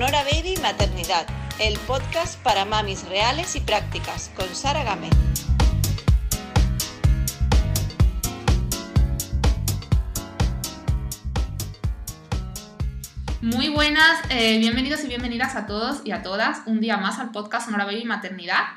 Sonora Baby Maternidad, el podcast para mamis reales y prácticas, con Sara Gámez. Muy buenas, eh, bienvenidos y bienvenidas a todos y a todas un día más al podcast Sonora Baby Maternidad.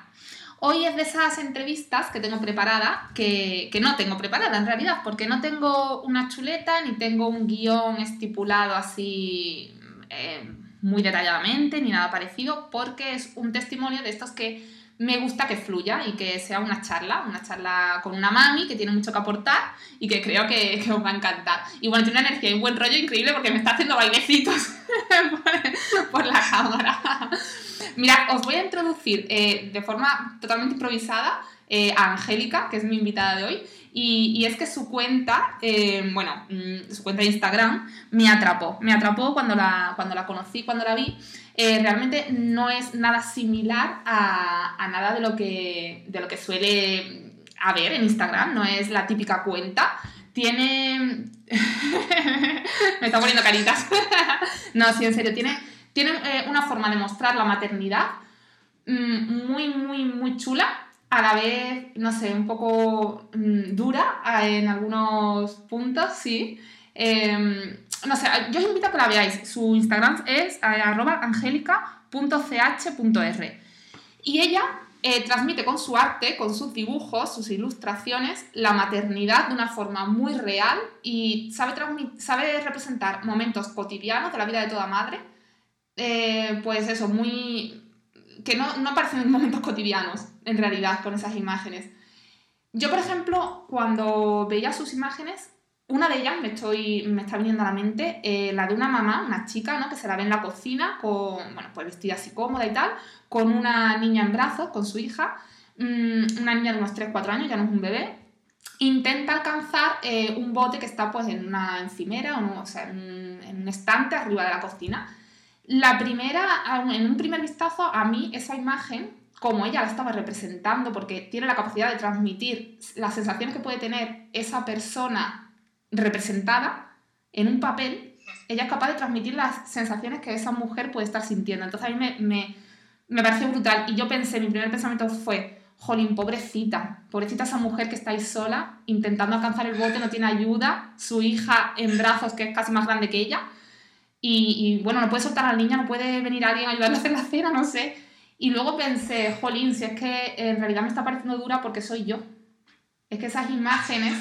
Hoy es de esas entrevistas que tengo preparada, que, no tengo preparada en realidad, porque no tengo una chuleta ni tengo un guion estipulado así eh, muy detalladamente ni nada parecido, porque es un testimonio de estos que me gusta que fluya y que sea una charla, una charla con una mami que tiene mucho que aportar y que creo que, os va a encantar. Y bueno, tiene una energía y un buen rollo increíble porque me está haciendo bailecitos por, la cámara. Mira, os voy a introducir eh, de forma totalmente improvisada eh, a Angélica, que es mi invitada de hoy, y, es que su cuenta, eh, bueno, mm, su cuenta de Instagram me atrapó, me atrapó cuando la, cuando la conocí, cuando la vi. Eh, realmente no es nada similar a, a, nada de lo, que, de lo que suele haber en Instagram, no es la típica cuenta. Tiene... me está poniendo caritas. no, sí, en serio, tiene tiene eh, una forma de mostrar la maternidad mmm, muy, muy, muy chula, a la vez, no sé, un poco mmm, dura en algunos puntos, sí. Eh, no sé, yo os invito a que la veáis. Su Instagram es eh, arroba angelica.ch.r. Y ella eh, transmite con su arte, con sus dibujos, sus ilustraciones, la maternidad de una forma muy real y sabe, sabe representar momentos cotidianos de la vida de toda madre eh, pues eso, muy... que no, no aparecen en momentos cotidianos, en realidad, con esas imágenes. Yo, por ejemplo, cuando veía sus imágenes, una de ellas me, estoy, me está viniendo a la mente, eh, la de una mamá, una chica, ¿no? Que se la ve en la cocina, con, bueno, pues vestida así cómoda y tal, con una niña en brazos, con su hija, mmm, una niña de unos 3-4 años, ya no es un bebé, intenta alcanzar eh, un bote que está pues en una encimera, o, no, o sea, en un estante arriba de la cocina, la primera, en un primer vistazo, a mí esa imagen, como ella la estaba representando, porque tiene la capacidad de transmitir las sensaciones que puede tener esa persona representada en un papel, ella es capaz de transmitir las sensaciones que esa mujer puede estar sintiendo. Entonces a mí me, me, me pareció brutal y yo pensé, mi primer pensamiento fue, jolín, pobrecita, pobrecita esa mujer que está ahí sola, intentando alcanzar el bote, no tiene ayuda, su hija en brazos que es casi más grande que ella, y, bueno, no puede soltar a la niña, no puede venir alguien a ayudarle a hacer la cena, no sé. Y luego pensé, jolín, si es que en realidad me está pareciendo dura porque soy yo. Es que esas imágenes,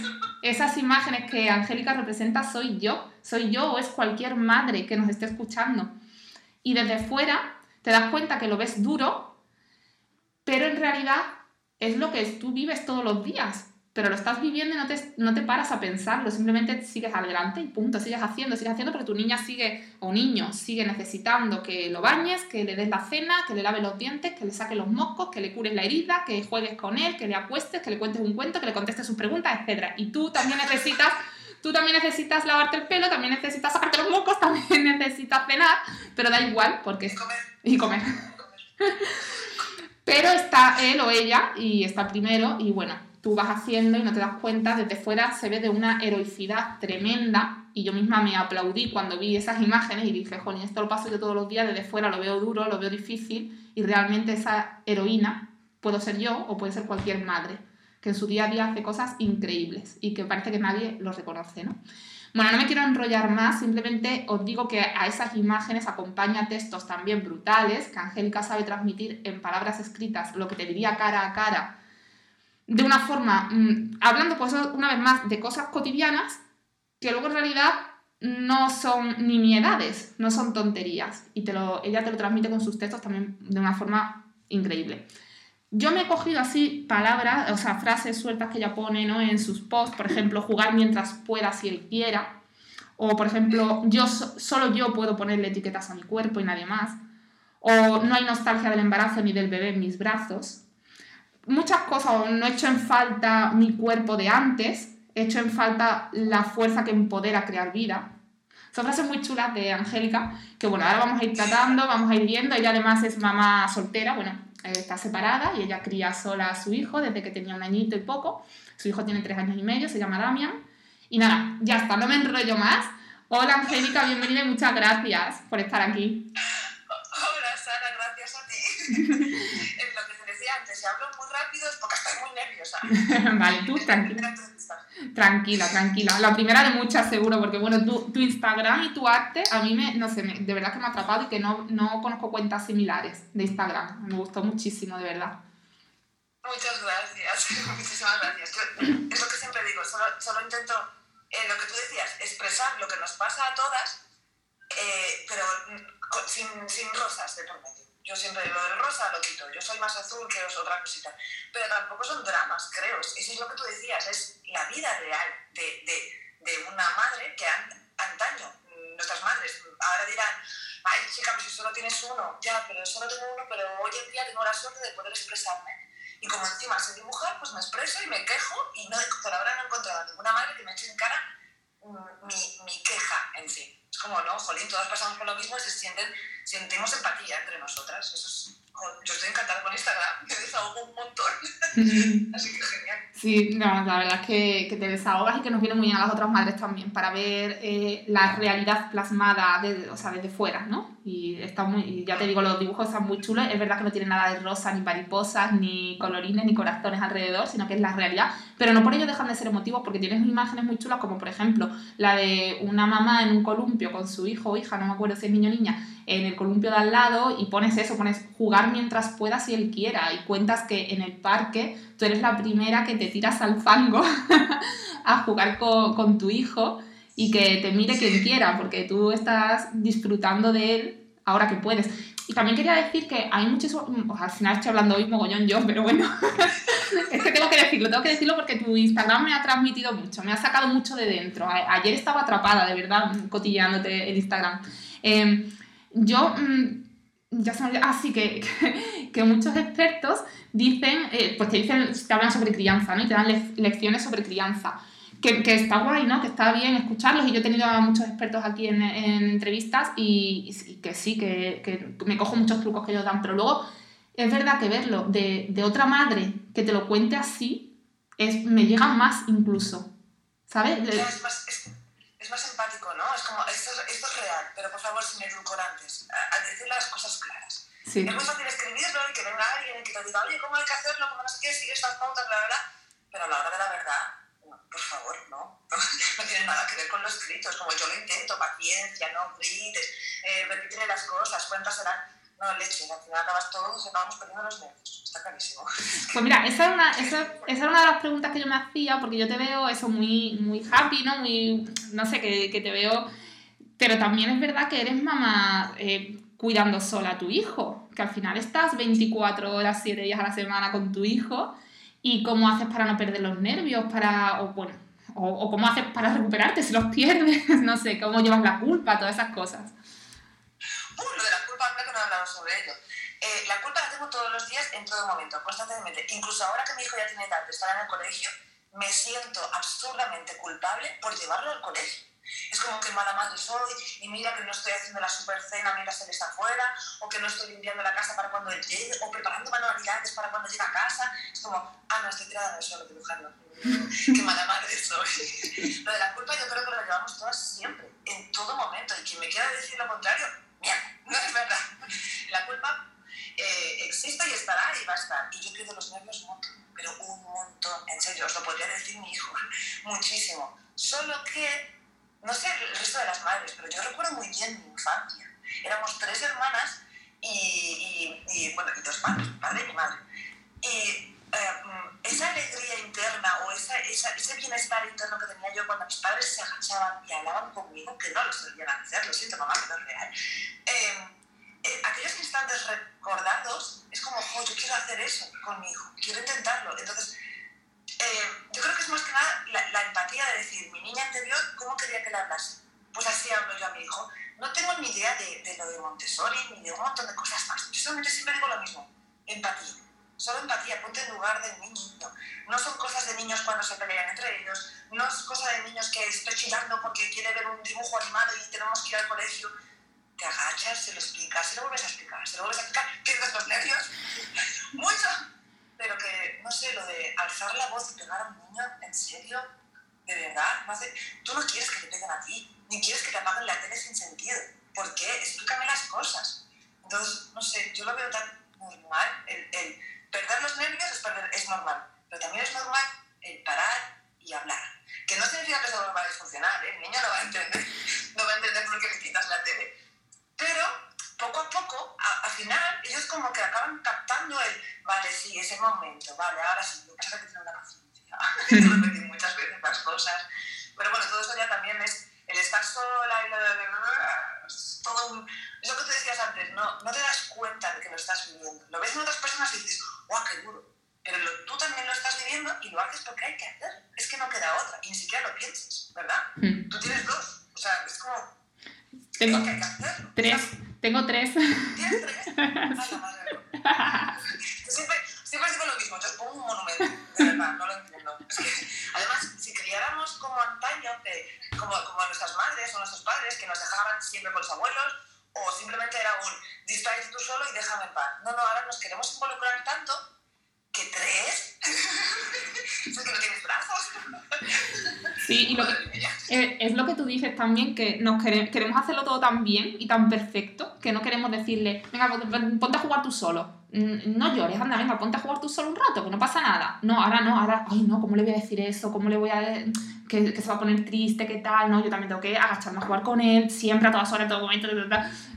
esas imágenes que Angélica representa soy yo. Soy yo o es cualquier madre que nos esté escuchando. Y desde fuera te das cuenta que lo ves duro, pero en realidad es lo que tú vives todos los días pero lo estás viviendo y no te, no te paras a pensarlo, simplemente sigues adelante y punto, sigues haciendo, sigues haciendo porque tu niña sigue, o niño, sigue necesitando que lo bañes, que le des la cena, que le lave los dientes, que le saque los moscos, que le cures la herida, que juegues con él, que le acuestes, que le cuentes un cuento, que le contestes sus preguntas, etc. Y tú también necesitas, tú también necesitas lavarte el pelo, también necesitas sacarte los moscos, también necesitas cenar, pero da igual porque es... comer. Y comer. pero está él o ella y está primero y bueno, tú vas haciendo y no te das cuenta, desde fuera se ve de una heroicidad tremenda y yo misma me aplaudí cuando vi esas imágenes y dije, joder, esto lo paso yo todos los días, desde fuera lo veo duro, lo veo difícil y realmente esa heroína puedo ser yo o puede ser cualquier madre que en su día a día hace cosas increíbles y que parece que nadie lo reconoce, ¿no? Bueno, no me quiero enrollar más, simplemente os digo que a esas imágenes acompaña textos también brutales que Angélica sabe transmitir en palabras escritas, lo que te diría cara a cara de una forma, mmm, hablando pues una vez más de cosas cotidianas, que luego en realidad no son nimiedades, no son tonterías. Y te lo, ella te lo transmite con sus textos también de una forma increíble. Yo me he cogido así palabras, o sea, frases sueltas que ella pone ¿no? en sus posts, por ejemplo, jugar mientras pueda si él quiera, o por ejemplo, yo solo yo puedo ponerle etiquetas a mi cuerpo y nadie más, o no hay nostalgia del embarazo ni del bebé en mis brazos, muchas cosas, no he hecho en falta mi cuerpo de antes, he hecho en falta la fuerza que empodera a crear vida. Son frases muy chulas de Angélica, que bueno, ahora vamos a ir tratando, vamos a ir viendo. Ella además es mamá soltera, bueno, está separada y ella cría sola a su hijo desde que tenía un añito y poco. Su hijo tiene tres años y medio, se llama Damian. Y nada, ya está, no me enrollo más. Hola Angélica, bienvenida y muchas gracias por estar aquí. en lo que te decía antes, si hablo muy rápido es porque estoy muy nerviosa. vale, tú tranquila. Tranquila, tranquila. La primera de muchas seguro, porque bueno, tu, tu Instagram y tu arte a mí me, no sé, me, de verdad que me ha atrapado y que no, no conozco cuentas similares de Instagram. Me gustó muchísimo, de verdad. Muchas gracias, muchísimas gracias. es lo que siempre digo, solo, solo intento, eh, lo que tú decías, expresar lo que nos pasa a todas, eh, pero sin, sin rosas de por medio. Yo siempre digo, del rosa lo quito, yo soy más azul que os otra cosita. Pero tampoco son dramas, creo. Eso es lo que tú decías, es la vida real de, de, de una madre que antaño, nuestras madres, ahora dirán, ay chica, pues si solo tienes uno, ya, pero solo tengo uno, pero hoy en día tengo la suerte de poder expresarme. Y como encima sé dibujar, pues me expreso y me quejo y no, por ahora no he encontrado ninguna madre que me eche en cara mi, mi queja en sí. Es como, no, jolín, todas pasamos por lo mismo y se sienten, sentimos empatía entre nosotras. Eso es, yo estoy encantada con Instagram, me desahogo un montón. Así que genial. Sí, no, la verdad es que, que, te desahogas y que nos viene muy bien a las otras madres también para ver eh, la realidad plasmada de, o sea, desde fuera, ¿no? Y, está muy, y ya te digo, los dibujos están muy chulos. Es verdad que no tienen nada de rosa, ni mariposas, ni colorines, ni corazones alrededor, sino que es la realidad. Pero no por ello dejan de ser emotivos porque tienes imágenes muy chulas, como por ejemplo la de una mamá en un columpio con su hijo o hija, no me acuerdo si es niño o niña, en el columpio de al lado y pones eso, pones jugar mientras pueda si él quiera y cuentas que en el parque tú eres la primera que te tiras al fango a jugar con, con, tu hijo y que te mire quien quiera porque tú estás disfrutando de él ahora que puedes. Y también quería decir que hay muchos, al final estoy hablando hoy mogollón yo, pero bueno, es que tengo que decirlo, tengo que decirlo porque tu Instagram me ha transmitido mucho, me ha sacado mucho de dentro. ayer estaba atrapada, de verdad, cotilleándote el Instagram. Eh, yo, mm, ya me así que, que, que, muchos expertos dicen, eh, pues te dicen, te hablan sobre crianza, ¿no? Y te dan le lecciones sobre crianza. Que, que, está guay, ¿no? Que está bien escucharlos y yo he tenido a muchos expertos aquí en, en entrevistas y, y, que sí, que, que, me cojo muchos trucos que ellos dan, pero luego es verdad que verlo de, de otra madre que te lo cuente así, es, me llega más incluso, ¿sabes? Es más, es, es más empático, como, esto, esto es real, pero por favor sin edulcorantes, a, a decir las cosas claras. Sí. Es muy fácil escribirlo y que venga alguien que te diga, oye, ¿cómo hay que hacerlo? ¿Cómo no sé qué? Sigue estas pautas, bla, bla, bla. Pero a la hora de la verdad, por favor, no. No tiene nada que ver con lo escrito. Es como yo lo intento, paciencia, no grites, eh, las cosas, cuentas serán. No, leche, al final acabas todos, acabamos perdiendo los nervios. Está clarísimo. Pues mira, esa era, una, esa, esa era una de las preguntas que yo me hacía, porque yo te veo eso muy, muy happy, ¿no? Muy, no sé, que, que te veo... Pero también es verdad que eres mamá eh, cuidando sola a tu hijo, que al final estás 24 horas, 7 días a la semana con tu hijo y cómo haces para no perder los nervios, para, o bueno, o, cómo haces para recuperarte si los pierdes, no sé, cómo llevas la culpa, todas esas cosas. Uh, lo de la culpa, creo que no he hablado sobre ello. Eh, la culpa la tengo todos los días, en todo momento, constantemente. Incluso ahora que mi hijo ya tiene edad de estar en el colegio, me siento absurdamente culpable por llevarlo al colegio. Es como que mala madre soy y mira que no estoy haciendo la super cena mientras él está afuera, o que no estoy limpiando la casa para cuando él llegue, o preparando manualidades para cuando llegue a casa. Es como, ah, no, estoy tirada en el suelo dibujando. Qué mala madre soy. Lo de la culpa yo creo que lo llevamos todas siempre, en todo momento. Y quien me quiera decir lo contrario, mierda, no es verdad. La culpa eh, existe y estará y va a estar. Y yo pierdo los nervios un montón, pero un montón. En serio, os lo podría decir mi hijo, muchísimo. Solo que resto de las madres, pero yo recuerdo muy bien mi infancia. Éramos tres hermanas y, y, y bueno, y dos padres, padre y madre. Y eh, esa alegría interna o esa, esa, ese bienestar interno que tenía yo cuando mis padres se agachaban y hablaban conmigo, que no lo solían hacer, lo siento mamá, no es real, eh, eh, aquellos instantes recordados es como, oh, yo quiero hacer eso con mi hijo, quiero intentarlo. Entonces, eh, yo creo que es más que nada la, la, empatía de decir, mi niña anterior, ¿cómo quería que le hablase? Pues así hablo yo a mi hijo. No tengo ni idea de, lo de Montessori ni de un montón de cosas más. Yo siempre digo lo mismo, empatía. Solo empatía, ponte en lugar del niño. No son cosas de niños cuando se pelean entre ellos, no es cosa de niños que estoy chillando porque quiere ver un dibujo animado y tenemos que ir al colegio. Te agachas, se lo explicas, se lo vuelves a explicar, se lo vuelves a explicar, pierdes los nervios. Mucho pero que, no sé, lo de alzar la voz y pegar a un niño, ¿en serio? ¿De verdad? No hace... Tú no quieres que te peguen a ti, ni quieres que te apaguen la tele sin sentido. ¿Por qué? Explícame las cosas. Entonces, no sé, yo lo veo tan normal. El, el perder los nervios es, perder, es normal, pero también es normal el parar y hablar. Que no significa que eso normal es funcional, ¿eh? el niño no va a entender, no va a entender por qué le quitas la tele. Pero poco a poco, a, al final, ellos como que acaban captando el, vale, sí, ese momento, vale, ahora sí, lo que pasa es que tiene una paciencia, repetir muchas veces las cosas. Pero bueno, todo eso ya también es el estar sola y la, la, la, todo un... Es lo que tú decías antes, no, no te das cuenta de que lo estás viviendo. Lo ves en otras personas y dices, ¡guau, qué duro! Pero lo, tú también lo estás viviendo y lo haces porque hay que hacerlo. Es que no queda otra, y ni siquiera lo piensas, ¿verdad? Mm. Tú tienes dos, o sea, es como... Tengo es que hay que hacerlo. tres. Tengo tres. ¿Tienes tres? Ay, la madre. Siempre, siempre digo lo mismo, yo os pongo un monumento, de verdad, no lo entiendo. Nuestras madres o nuestros padres, que nos dejaban siempre con los abuelos, o simplemente era un distráete tú solo y déjame en paz. No, no, ahora nos queremos involucrar tanto que tres. es que no tienes brazos. Sí, y lo que, es lo que tú dices también, que nos quere- queremos hacerlo todo tan bien y tan perfecto, que no queremos decirle, venga, pon- ponte a jugar tú solo. Mm, No llores, anda, venga, ponte a jugar tú solo un rato, que no pasa nada. No, ahora no, ahora, ay, no, ¿cómo le voy a decir eso? ¿Cómo le voy a que, que se va a poner triste, qué tal? No, yo también tengo que agacharme a jugar con él, siempre a todas horas, en todo momento.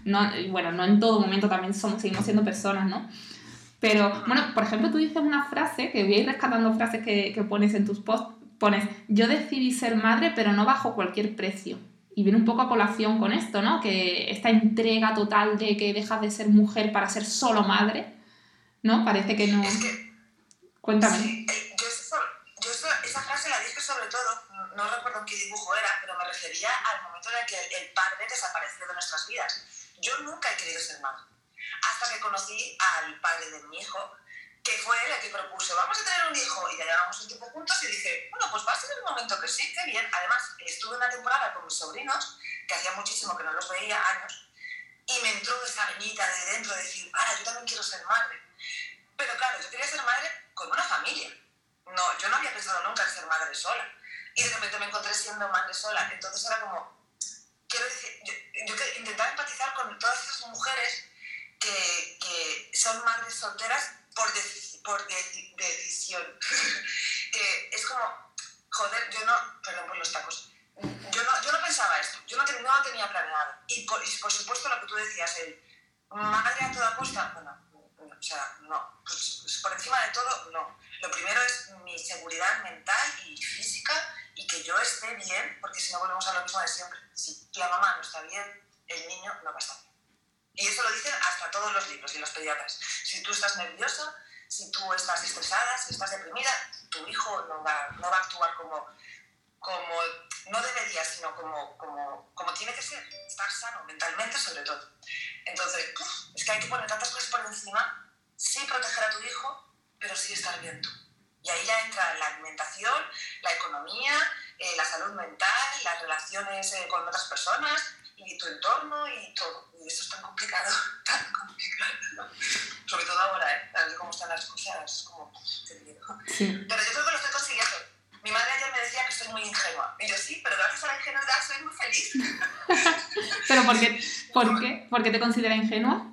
No, y bueno, no en todo momento, también somos, seguimos siendo personas, ¿no? Pero, bueno, por ejemplo, tú dices una frase, que voy a ir rescatando frases que, que pones en tus posts, pones, yo decidí ser madre, pero no bajo cualquier precio. Y viene un poco a colación con esto, ¿no? Que esta entrega total de que dejas de ser mujer para ser solo madre, ¿no? Parece que no... Es que Cuéntame. Sí, eh, yo, eso, yo eso- esa frase la dije sobre todo, no no recuerdo en qué dibujo era, pero me refería al momento en el que el, el padre desapareció de nuestras vidas. Yo nunca he querido ser madre. Hasta que conocí al padre de mi hijo, que fue el que propuso, vamos a tener un hijo, y ya llevamos un tiempo juntos, y dije, bueno, pues va a ser el momento que sí, qué bien. Además, estuve una temporada con mis sobrinos, que hacía muchísimo que no los veía, años, y me entró esa venita de dentro de decir, ahora yo también quiero ser madre. Pero claro, yo quería ser madre con una familia. No, yo no había pensado nunca en ser madre sola. Y de repente me encontré siendo madre sola. Entonces era como, quiero decir, yo, yo intentaba empatizar con todas esas mujeres que, que son madres solteras por, deci- por deci- decisión. que es como, joder, yo no, perdón por los tacos, yo no, yo no pensaba esto, yo no, te- no lo tenía planeado. Y por, y por supuesto lo que tú decías, el madre a toda costa, bueno, o sea, no, pues, pues por encima de todo, no. Lo primero es mi seguridad mental y física y que yo esté bien, porque si no volvemos a lo mismo de siempre. Si la mamá no está bien, el niño no va a estar bien. Y eso lo dicen hasta todos los libros y los pediatras. Si tú estás nerviosa, si tú estás estresada, si estás deprimida, tu hijo no va, no va a actuar como, como no debería, sino como, como, como tiene que ser, estar sano mentalmente sobre todo. Entonces, es que hay que poner tantas cosas por encima, sí proteger a tu hijo, pero sí estar bien tú. Y ahí ya entra la alimentación, la economía, eh, la salud mental, las relaciones eh, con otras personas y tu entorno y todo. Y eso es tan complicado, tan complicado. ¿no? Sobre todo ahora, ¿eh? Tal y como están las cosas, como, te digo. Sí. Pero yo creo que lo estoy consiguiendo. Mi madre ayer me decía que soy muy ingenua. Y yo sí, pero gracias a la ingenuidad soy muy feliz. ¿Pero por qué? ¿Por qué? ¿Por qué te consideras ingenua?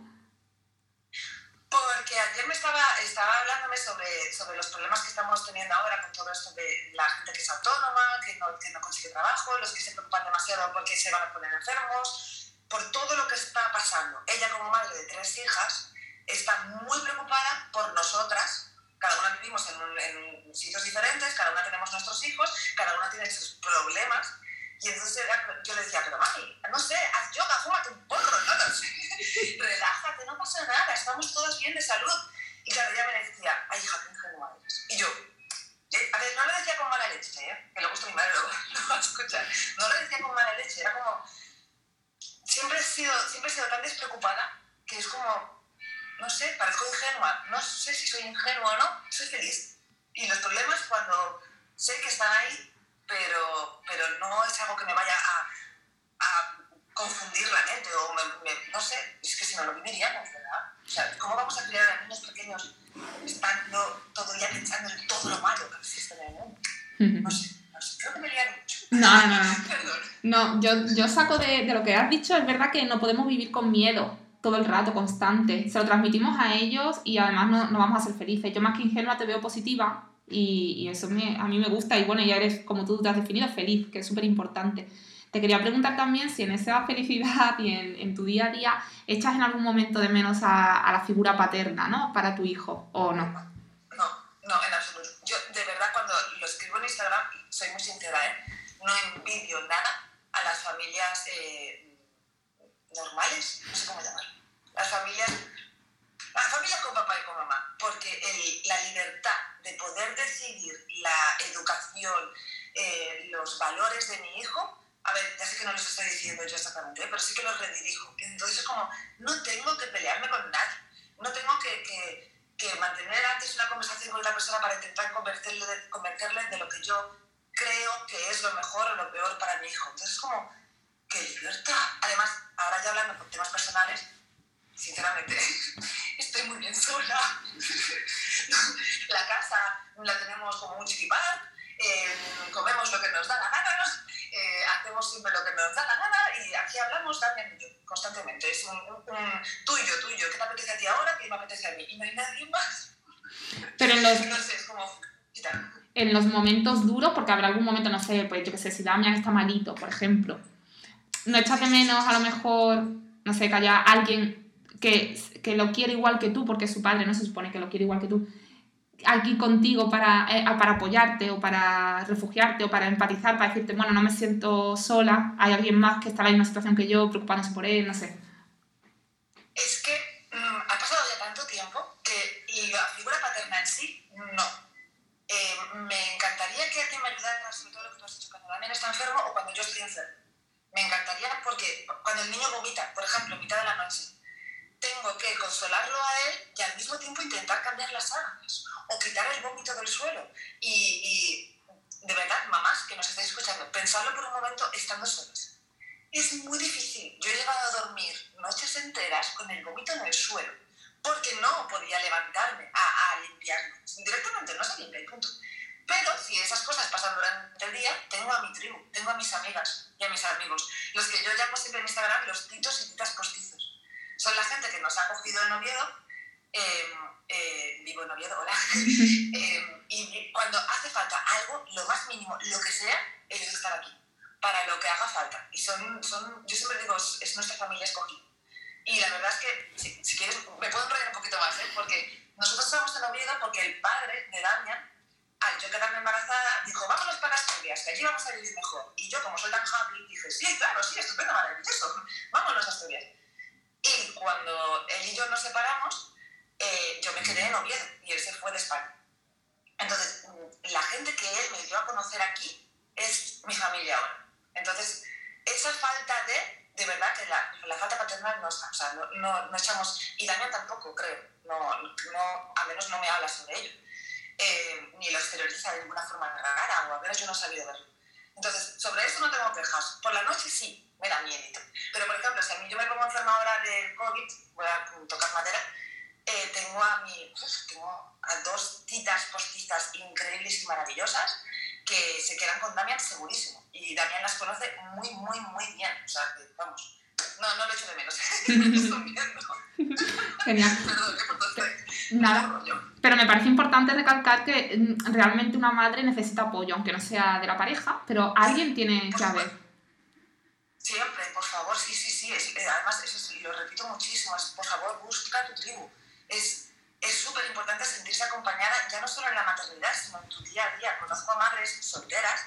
Porque ayer me estaba, estaba sobre, sobre los problemas que estamos teniendo ahora con todo esto de la gente que es autónoma, que no, que no consigue trabajo, los que se preocupan demasiado porque se van a poner enfermos, por todo lo que está pasando. Ella como madre de tres hijas está muy preocupada por nosotras. Cada una vivimos en, un- en sitios diferentes, cada una tenemos yo, saco de, de lo que has dicho, es verdad que no podemos vivir con miedo todo el rato, constante. Se lo transmitimos a ellos y además no, no vamos a ser felices. Yo más que ingenua te veo positiva y, y eso me, a mí me gusta y bueno, ya eres, como tú te has definido, feliz, que es súper importante. Te quería preguntar también si en esa felicidad y en, tu día a día echas en algún momento de menos a, la figura paterna, ¿no? Para tu hijo, ¿o no? No, no, en absoluto. Yo, de verdad, cuando lo escribo en Instagram, soy muy sincera, ¿eh? No envidio nada las familias eh, normales, no sé cómo llamar. Las familias la familia con papá y con mamá, porque la libertad de poder decidir la educación, eh, los valores de mi hijo, a ver, ya sé que no los estoy diciendo yo exactamente, pero sí que los redirijo. Entonces es como, no tengo que pelearme con nadie, no tengo que, que, que mantener antes una conversación con otra persona para intentar convertirle, convertirle de lo que yo creo que es lo mejor o lo peor para mi hijo. Entonces es como, qué libertad. Además, ahora ya hablando con temas personales, sinceramente, estoy muy bien sola. la casa la tenemos como un chiquipar, eh, comemos lo que nos da la gana, eh, hacemos siempre lo que nos da la gana y aquí hablamos también constantemente. Es un, tuyo, tuyo, ¿qué te apetece a ti ahora? ¿Qué me apetece a mí? Y no hay nadie más. Pero los... No sé, es como... En los momentos duros, porque habrá algún momento, no sé, pues yo qué sé, si Damian está malito, por ejemplo, no echas de menos a lo mejor, no sé, que haya alguien que, que, lo quiere igual que tú, porque su padre no se supone que lo quiere igual que tú, aquí contigo para, eh, para apoyarte o para refugiarte o para empatizar, para decirte, bueno, no me siento sola, hay alguien más que está en la misma situación que yo, preocupándose por él, no sé. Es que me encantaría que alguien me ayudara, sobre todo lo que tú has dicho, cuando Damián está enfermo o cuando yo estoy enfermo. Me encantaría porque cuando el niño vomita, por ejemplo, en mitad de la noche, tengo que consolarlo a él y al mismo tiempo intentar cambiar las sábanas o quitar el vómito del suelo. Y, de verdad, mamás que nos estáis escuchando, pensadlo por un momento estando solas. Es muy difícil. Yo he llegado a dormir noches enteras con el vómito en el suelo porque no podía levantarme a, a limpiarlo. Directamente no se limpia y punto. Pero si esas cosas pasan durante el día, tengo a mi tribu, tengo a mis amigas y a mis amigos, los que yo llamo siempre en Instagram los titos y titas postizos son la gente que nos ha cogido en Oviedo, eh, eh, vivo en Oviedo, hola, eh, y cuando hace falta algo, lo más mínimo, lo que sea, ellos están aquí, para lo que haga falta. Y son, son yo siempre digo, es nuestra familia escogida. Y la verdad es que, si, quieres, me puedo enrollar un poquito más, porque nosotros estamos en Oviedo porque el padre de Damian, al yo quedarme embarazada, dijo, vámonos para Asturias, que allí vamos a vivir mejor. Y yo, como soy tan happy, dije, sí, claro, sí, estupendo, maravilloso, vámonos a Asturias. Y cuando él y yo nos separamos, eh, yo me quedé en Oviedo y él se fue de España. Entonces, la gente que él me dio a conocer aquí es mi familia ahora. Entonces, esa falta de, de verdad que la, la falta paternal no o sea, no, no, echamos, y Daniel tampoco, creo, no, no, a menos no me habla sobre ello, eh, ni lo exterioriza de ninguna forma rara, o a menos yo no he sabido verlo. Entonces, sobre eso no tengo quejas. Por la noche sí, me da miedo. Pero, por ejemplo, si a mí yo me pongo enferma ahora de COVID, voy a tocar madera, eh, tengo, a mi, tengo a dos titas postizas increíbles y maravillosas que se quedan con Damián segurísimo. Y Damián las conoce muy, muy, muy bien. O sea, que, vamos, no, no lo echo de menos. Genial. Perdón, ¿qué por Nada. Pero me parece importante recalcar que mm, realmente una madre necesita apoyo, aunque no sea de la pareja, pero alguien tiene que haber. Siempre, por favor, sí, sí, sí. Eh, además, eso lo repito muchísimo, por favor, busca tu tribu. Es súper importante sentirse acompañada, ya no solo en la maternidad, sino en tu día a día. Conozco a madres solteras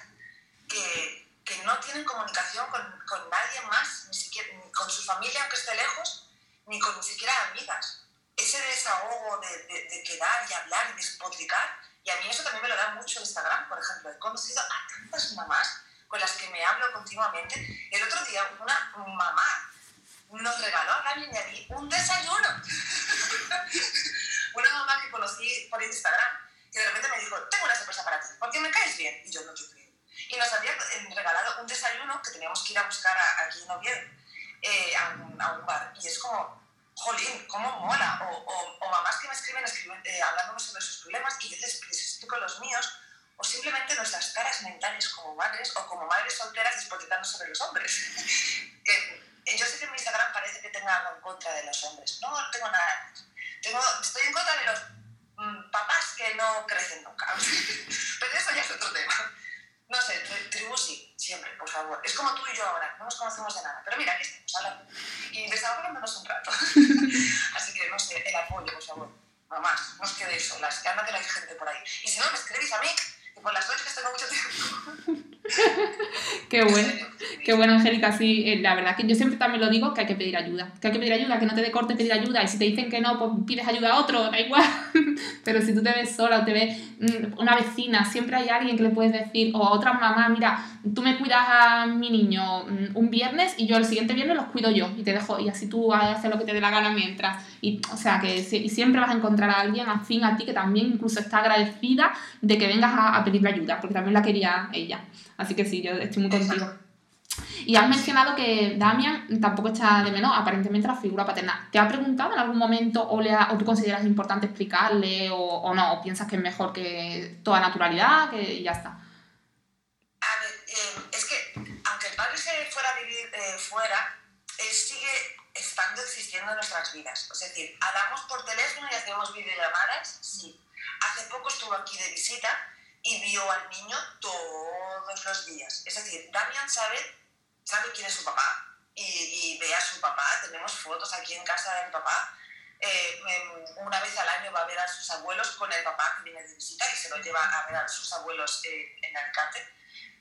que, que no tienen comunicación con, con, nadie más, ni siquiera ni con su familia, aunque esté lejos, ni con ni siquiera amigas. Ese desahogo de, de, de quedar y hablar y despotricar, y a mí eso también me lo da mucho Instagram, por ejemplo. He conocido a tantas mamás con las que me hablo continuamente. El otro día una mamá nos regaló a Gaby y a mí un desayuno. una mamá que conocí por Instagram, que de repente me dijo, tengo una sorpresa para ti, porque me caes bien. Y yo no te creo. Y nos había regalado un desayuno que teníamos que ir a buscar aquí en Oviedo, eh, a, un, a, un, bar. Y es como, jolín, cómo mola. O, o, o mamás que me escriben, escriben eh, hablándome sobre sus problemas y yo les, les explico los míos o simplemente nuestras caras mentales como madres o como madres solteras despotricando sobre los hombres. yo sé que en mi Instagram parece que tenga algo en contra de los hombres. No, no tengo nada. Tengo, estoy en contra de los mm, papás que no crecen nunca. Pero eso ya es otro tema. No sé, tribu sí. Siempre, por favor. Es como tú y yo ahora, no nos conocemos de nada, pero mira, aquí estamos hablando y desahogándonos un rato. Así que, no sé, el apoyo, por favor. Mamás, no os quedéis solas, que anda que no hay gente por ahí. Y si no, me escribís a mí, que por las noches tengo mucho tiempo. Qué bueno, qué bueno, Angélica. Sí, eh, la verdad que yo siempre también lo digo que hay que pedir ayuda. Que hay que pedir ayuda, que no te dé corte pedir ayuda. Y si te dicen que no, pues pides ayuda a otro, da igual. Pero si tú te ves sola o te ves mm, una vecina, siempre hay alguien que le puedes decir, o a otra mamá, mira, tú me cuidas a mi niño mm, un viernes y yo el siguiente viernes los cuido yo y te dejo, y así tú haces lo que te dé la gana mientras. Y, o sea, que y siempre vas a encontrar a alguien afín a ti que también incluso está agradecida de que vengas a, a pedirle ayuda, porque también la quería ella. Así que sí, yo estoy muy contigo. Y has mencionado que Damian tampoco echa de menos aparentemente la figura paterna. ¿Te ha preguntado en algún momento o, le o tú consideras importante explicarle o, o, no? ¿O piensas que es mejor que toda naturalidad que ya está? A ver, eh, es que aunque el padre se fuera a vivir eh, fuera, él sigue estando existiendo en nuestras vidas. Es decir, hablamos por teléfono y hacemos videollamadas, sí. Hace poco estuvo aquí de visita y vio al niño todos los días. Es decir, Damian sabe, sabe quién es su papá y, y ve a su papá. Tenemos fotos aquí en casa de mi papá. Eh, una vez al año va a ver a sus abuelos con el papá que viene de visita y se lo lleva a ver a sus abuelos eh, en Alicante.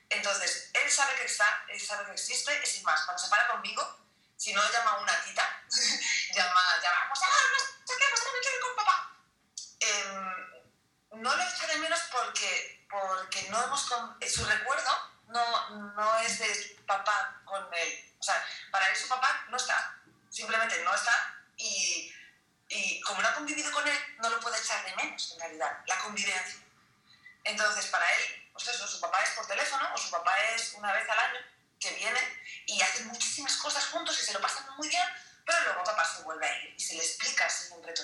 Entonces, él sabe que está, él sabe que existe, es más, cuando se para conmigo, si no llama a una tita, llama, llama, pues, ah, no sé qué, pues no me quiero ir con papá. Eh, no lo echa de menos porque, porque no hemos, su recuerdo no, no es de papá con él. O sea, para él su papá no está, simplemente no está y, y como no ha convivido con él, no lo puede echar de menos en realidad, la convivencia. Entonces, para él, pues eso, su papá es por teléfono o su papá es una vez al año que viene y hacen muchísimas cosas juntos y se lo pasan muy bien, pero luego papá se vuelve a ir y se le explica sin un reto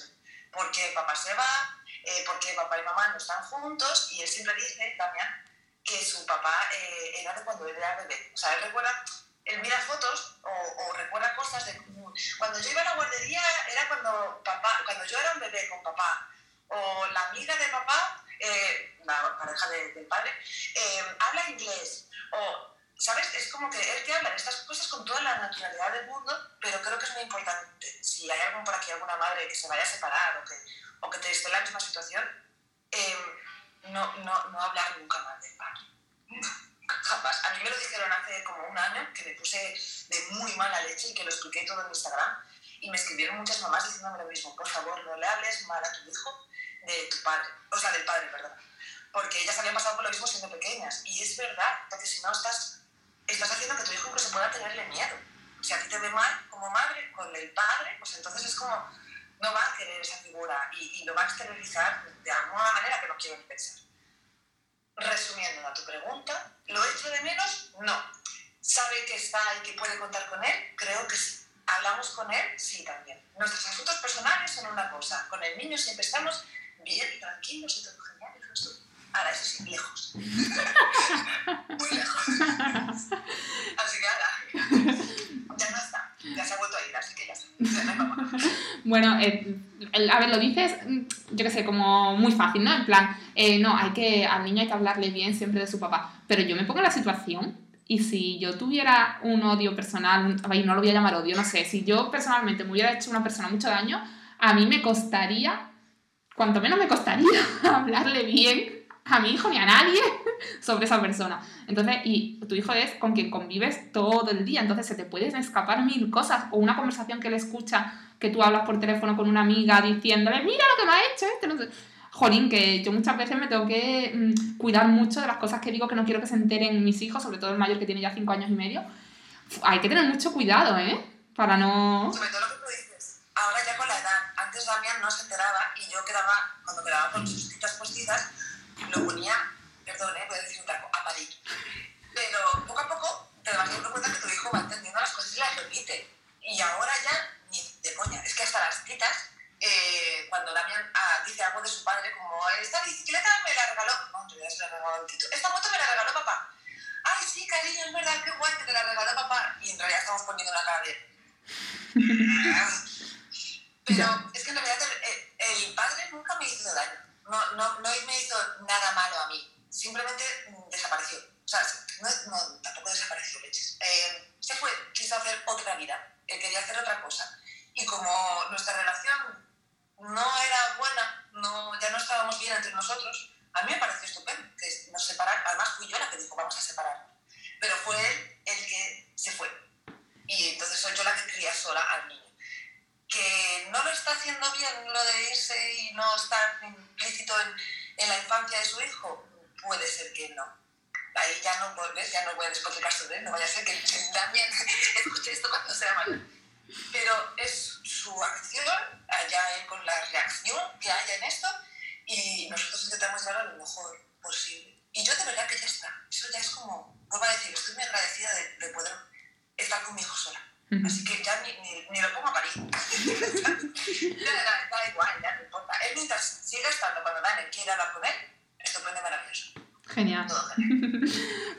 por qué papá se va, eh, porque papá y mamá no están juntos y él siempre dice, Damián, que su papá eh, era de cuando él era bebé. O sea, él recuerda, él mira fotos o, o, recuerda cosas de cuando yo iba a la guardería era cuando papá, cuando yo era un bebé con papá, o la amiga de papá, eh, la pareja de, del padre, eh, habla inglés, o, ¿sabes? Es como que él te habla de estas cosas con toda la naturalidad del mundo, pero creo que es muy importante. Si hay algún por aquí, alguna madre que se vaya a separar o que o que te esté en la misma situación, eh, no, no, no hablar nunca más del padre. Jamás. A mí me lo dijeron hace como un año que me puse de muy mala leche y que lo expliqué todo en Instagram. Y me escribieron muchas mamás diciéndome lo mismo. Por favor, no le hables mal a tu hijo de tu padre. O sea, del padre, perdón. Porque ellas habían pasado por lo mismo siendo pequeñas. Y es verdad, porque si no estás, estás haciendo que tu hijo incluso pueda tenerle miedo. Si a ti te ve mal como madre con el padre, pues entonces es como no va a querer esa figura y, y lo va a exteriorizar de alguna manera que no quiero ni pensar. Resumiendo a tu pregunta, ¿lo echo de menos? No. ¿Sabe que está y que puede contar con él? Creo que sí. ¿Hablamos con él? Sí, también. Nuestros asuntos personales son una cosa. Con el niño siempre estamos bien, tranquilos y todo genial. Ahora, eso sí, lejos. Muy lejos. Así que ahora, ya no está. Ya se ha vuelto a ir, así que ya está. Bueno, eh, a ver, lo dices, yo qué sé, como muy fácil, ¿no? En plan, eh, no, hay que, al niño hay que hablarle bien siempre de su papá. Pero yo me pongo en la situación y si yo tuviera un odio personal, y no lo voy a llamar odio, no sé, si yo personalmente me hubiera hecho una persona mucho daño, a mí me costaría, cuanto menos me costaría hablarle bien a mi hijo ni a nadie sobre esa persona. Entonces, y tu hijo es con quien convives todo el día, entonces se te pueden escapar mil cosas o una conversación que le escucha que tú hablas por teléfono con una amiga diciéndole, mira lo que me ha hecho este, no sé. Jolín, que yo muchas veces me tengo que mmm, cuidar mucho de las cosas que digo que no quiero que se enteren mis hijos, sobre todo el mayor que tiene ya 5 años y medio. Hay que tener mucho cuidado, ¿eh? Para no... Sobre todo lo que tú dices, ahora ya con la edad, antes Damián no se enteraba y yo quedaba, cuando quedaba con sus citas postizas, lo ponía, perdón, ¿eh? voy a decir un taco, amarillo. Pero poco a poco te vas dando cuenta que tu hijo va entendiendo las cosas y las repite. Y ahora ya ni de coña. Es que hasta las citas, eh, cuando Damián ah, dice algo de su padre, como esta bicicleta me la regaló, no, realidad se la regaló el Tito, esta moto me la regaló papá. Ay, sí, cariño, es verdad, qué guay que te la regaló papá. Y en realidad estamos poniendo una cara de. Pero es que en realidad el, el padre nunca me hizo daño no, no, no me hizo nada malo a mí, simplemente desapareció. O sea, no, no, tampoco quiso hacer otra vida, él quería hacer otra cosa. Y como nuestra relación no era buena, no, ya no estábamos bien entre nosotros, a mí me pareció estupendo que nos separara. Además, fui yo la que dijo, vamos a separarnos. Pero fue él el que se fue. Y entonces soy yo la que cría sola al niño. Que no lo está haciendo bien lo de irse y no estar implícito en, en la infancia de su hijo, puede ser que no. Ahí ya no, ¿ves? ya no voy a despotricar sobre él, no vaya a ser que, también escuche esto cuando sea mayor. Pero es su acción, allá él con la reacción que haya en esto, y nosotros intentamos llevarlo lo mejor posible. Y yo de verdad que ya está. Eso ya es como, vuelvo a decir, estoy muy agradecida de, de poder estar con mi hijo sola. Así que ya ni, ni, ni, lo pongo a parir. ya da, da, igual, ya no importa. Él mientras siga estando, cuando Daniel quiera hablar con él, estupendo, maravilloso. Genial.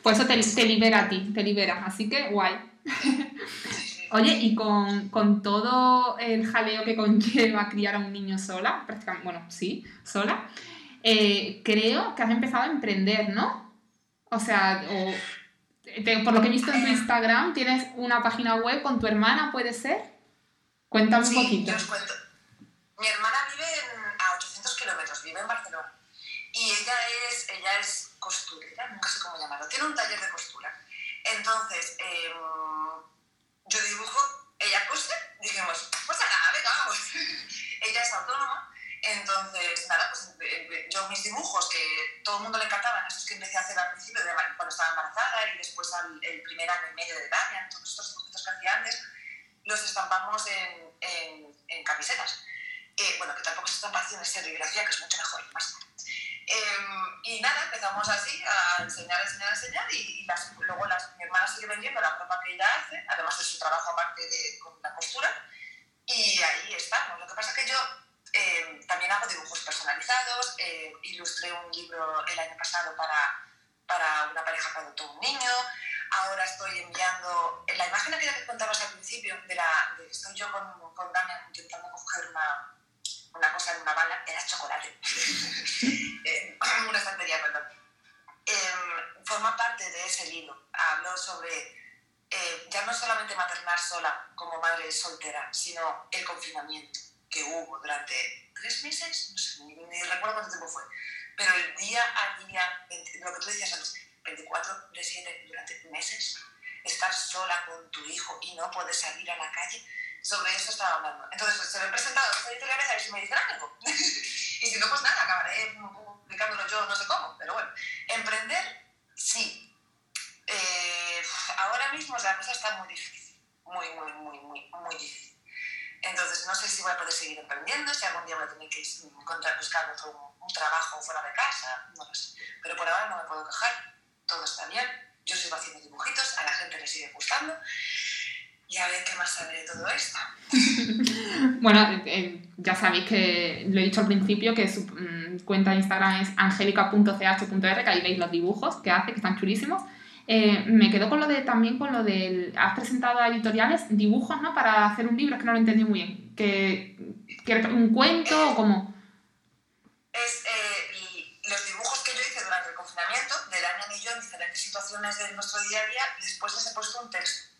Pues eso te, te, libera a ti, te libera. Así que guay. Oye, y con, con, todo el jaleo que conlleva criar a un niño sola, prácticamente, bueno, sí, sola, eh, creo que has empezado a emprender, ¿no? O sea, o, te, por lo que he visto en tu Instagram, tienes una página web con tu hermana, ¿puede ser? Cuéntame sí, un poquito. Yo os cuento. Mi hermana vive en, a 800 kilómetros, vive en Barcelona. Y ella es, ella es costurera, nunca sé cómo llamarlo. Tiene un taller de costura. Entonces, eh, yo dibujo, ella cose, dijimos, pues nada, venga, vamos. ella es autónoma, entonces, nada, pues yo mis dibujos, que todo el mundo le encantaban, esos que empecé a hacer al principio, de, cuando estaba embarazada y después al, el primer año y medio de edad, todos estos dibujitos que hacía antes, los estampamos en, camisetas. Eh, bueno, que tampoco es estampación, es serigrafía, que es mucho mejor, más. Eh, y nada, empezamos así a enseñar, enseñar, enseñar y, y las, luego las, mi hermana sigue vendiendo la ropa que ella hace, además de su trabajo aparte de con la costura, y ahí estamos. Lo que pasa es que yo eh, también hago dibujos personalizados, eh, ilustré un libro el año pasado para, para una pareja que adoptó un niño, ahora estoy enviando, la imagen aquella que contabas al principio, de la, de, estoy yo con, con Damian intentando coger una, una cosa en una bala, era chocolate, eh, una estantería, perdón. Eh, forma parte de ese libro. Hablo sobre eh, ya no solamente maternar sola como madre soltera, sino el confinamiento que hubo durante tres meses, no sé, ni, ni, recuerdo cuánto tiempo fue, pero el día a día, lo que tú decías antes, 24 de 7 durante meses, estar sola con tu hijo y no poder salir a la calle, sobre eso estaba hablando. Entonces, se lo he presentado a las editoriales a ver si me dicen algo. y si no, pues nada, acabaré publicándolo yo no sé cómo. Pero bueno, emprender, sí. Eh, ahora mismo la cosa está muy difícil. Muy, muy, muy, muy, muy difícil. Entonces, no sé si voy a poder seguir emprendiendo, si algún día voy a tener que encontrar, buscar otro, un trabajo fuera de casa, no lo sé. Pero por ahora no me puedo quejar, todo está bien. Yo sigo haciendo dibujitos, a la gente le sigue gustando y a ver qué más sabe de todo esto. bueno, eh, ya sabéis que lo he dicho al principio, que su mmm, cuenta de Instagram es angelica.ch.r, que ahí veis los dibujos que hace, que están chulísimos. Eh, me quedo con lo de también con lo del. Has presentado a editoriales dibujos, ¿no? Para hacer un libro, es que no lo entendí muy bien. ¿Que, que un cuento eh, o cómo? Es eh, los dibujos que yo hice durante el confinamiento, de Daniel y yo, en diferentes situaciones de nuestro día a día, después les he puesto un texto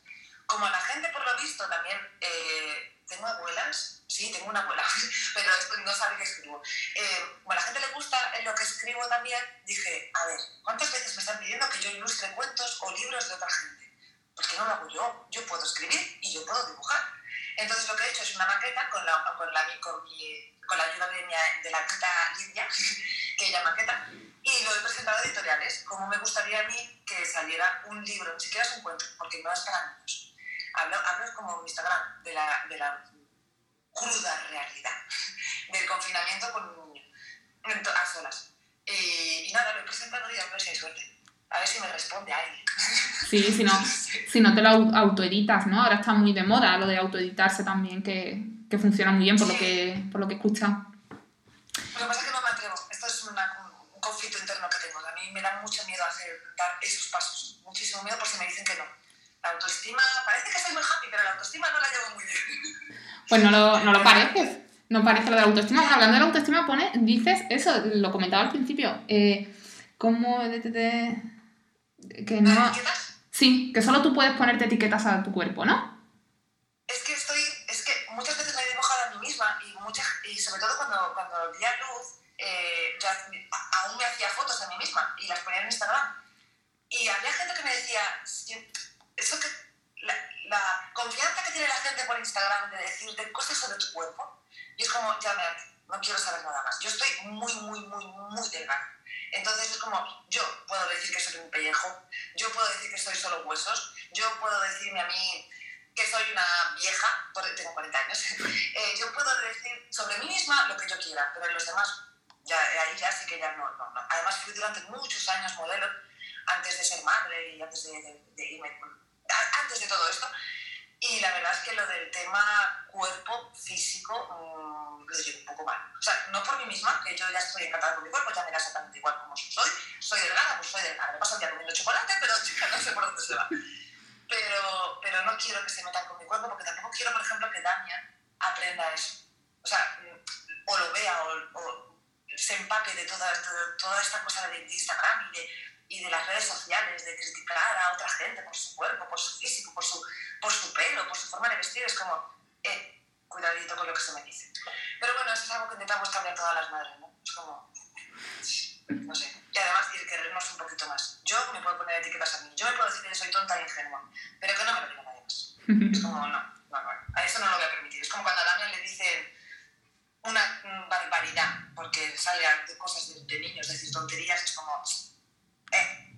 como la gente, por lo visto, también, eh, tengo abuelas, sí, tengo una abuela, pero no sabe qué escribo. Eh, como a la gente le gusta lo que escribo también, dije, a ver, ¿cuántas veces me están pidiendo que yo ilustre cuentos o libros de otra gente? ¿Por qué no lo hago yo? Yo puedo escribir y yo puedo dibujar. Entonces lo que he hecho es una maqueta con la, con la, con la ayuda de, mi, la tita Lidia, que ella maqueta, y lo he presentado a editoriales, como me gustaría a mí que saliera un libro, ni siquiera es un cuento, porque no es para niños hablo, hablo como Instagram de la, de la cruda realidad del confinamiento con un niño a solas. Y, y nada, lo he presentado y a ver si hay suerte. A ver si me responde alguien. Sí, si no, si no te lo autoeditas, ¿no? Ahora está muy de moda lo de autoeditarse también, que, que funciona muy bien por, sí. lo que, por lo que escucha. Lo que pasa es que no me atrevo. Esto es una, un conflicto interno que tengo. A mí me da mucho miedo hacer, dar esos pasos. Muchísimo miedo por si me dicen que no la autoestima, parece que soy muy happy, pero la autoestima no la llevo muy bien. Pues no lo, no lo pareces. No parece lo de la autoestima. Bueno, hablando de la autoestima, pone, dices eso, lo comentaba al principio. Eh, ¿Cómo de, de, de, que no. ¿Etiquetas? Sí, que solo tú puedes ponerte etiquetas a tu cuerpo, ¿no? Es que estoy, es que muchas veces me he dibujado a mí misma y, muchas, y sobre todo cuando, cuando di a luz, eh, yo aún me hacía fotos a mí misma y las ponía en Instagram. Y había gente que me decía, eso que la, la, confianza que tiene la gente por Instagram de decirte cosas sobre tu cuerpo, y es como, ya me, no quiero saber nada más. Yo estoy muy, muy, muy, muy delgada. Entonces es como, yo puedo decir que soy un pellejo, yo puedo decir que soy solo huesos, yo puedo decirme a mí que soy una vieja, tengo 40 años, eh, yo puedo decir sobre mí misma lo que yo quiera, pero en los demás, ya, ahí ya sí que ya no, no, no. Además fui durante muchos años modelo, antes de ser madre y antes de, de, de irme, antes de todo esto, y la verdad es que lo del tema cuerpo físico mmm, lo llevo un poco mal. O sea, no por mí misma, que yo ya estoy encantada con mi cuerpo, ya me da exactamente igual como soy. Soy delgada, pues soy delgada. Me paso el día comiendo chocolate, pero no sé por dónde se va. Pero, pero no quiero que se metan con mi cuerpo, porque tampoco quiero, por ejemplo, que Damian aprenda eso. O sea, mm, o lo vea o, o se empape de toda, toda, toda esta cosa de Instagram y de y de las redes sociales, de criticar a otra gente por su cuerpo, por su físico, por su, por su pelo, por su forma de vestir, es como, eh, cuidadito con lo que se me dice. Pero bueno, eso es algo que intentamos cambiar todas las madres, ¿no? Es como, no sé. Y además, y querernos un poquito más. Yo me puedo poner etiquetas a mí, yo me puedo decir que soy tonta e ingenua, pero que no me lo diga nadie más. Es como, no, no, no, a eso no lo voy a permitir. Es como cuando a Damian le dicen una barbaridad, porque sale de cosas de, de niños, decir tonterías, es como,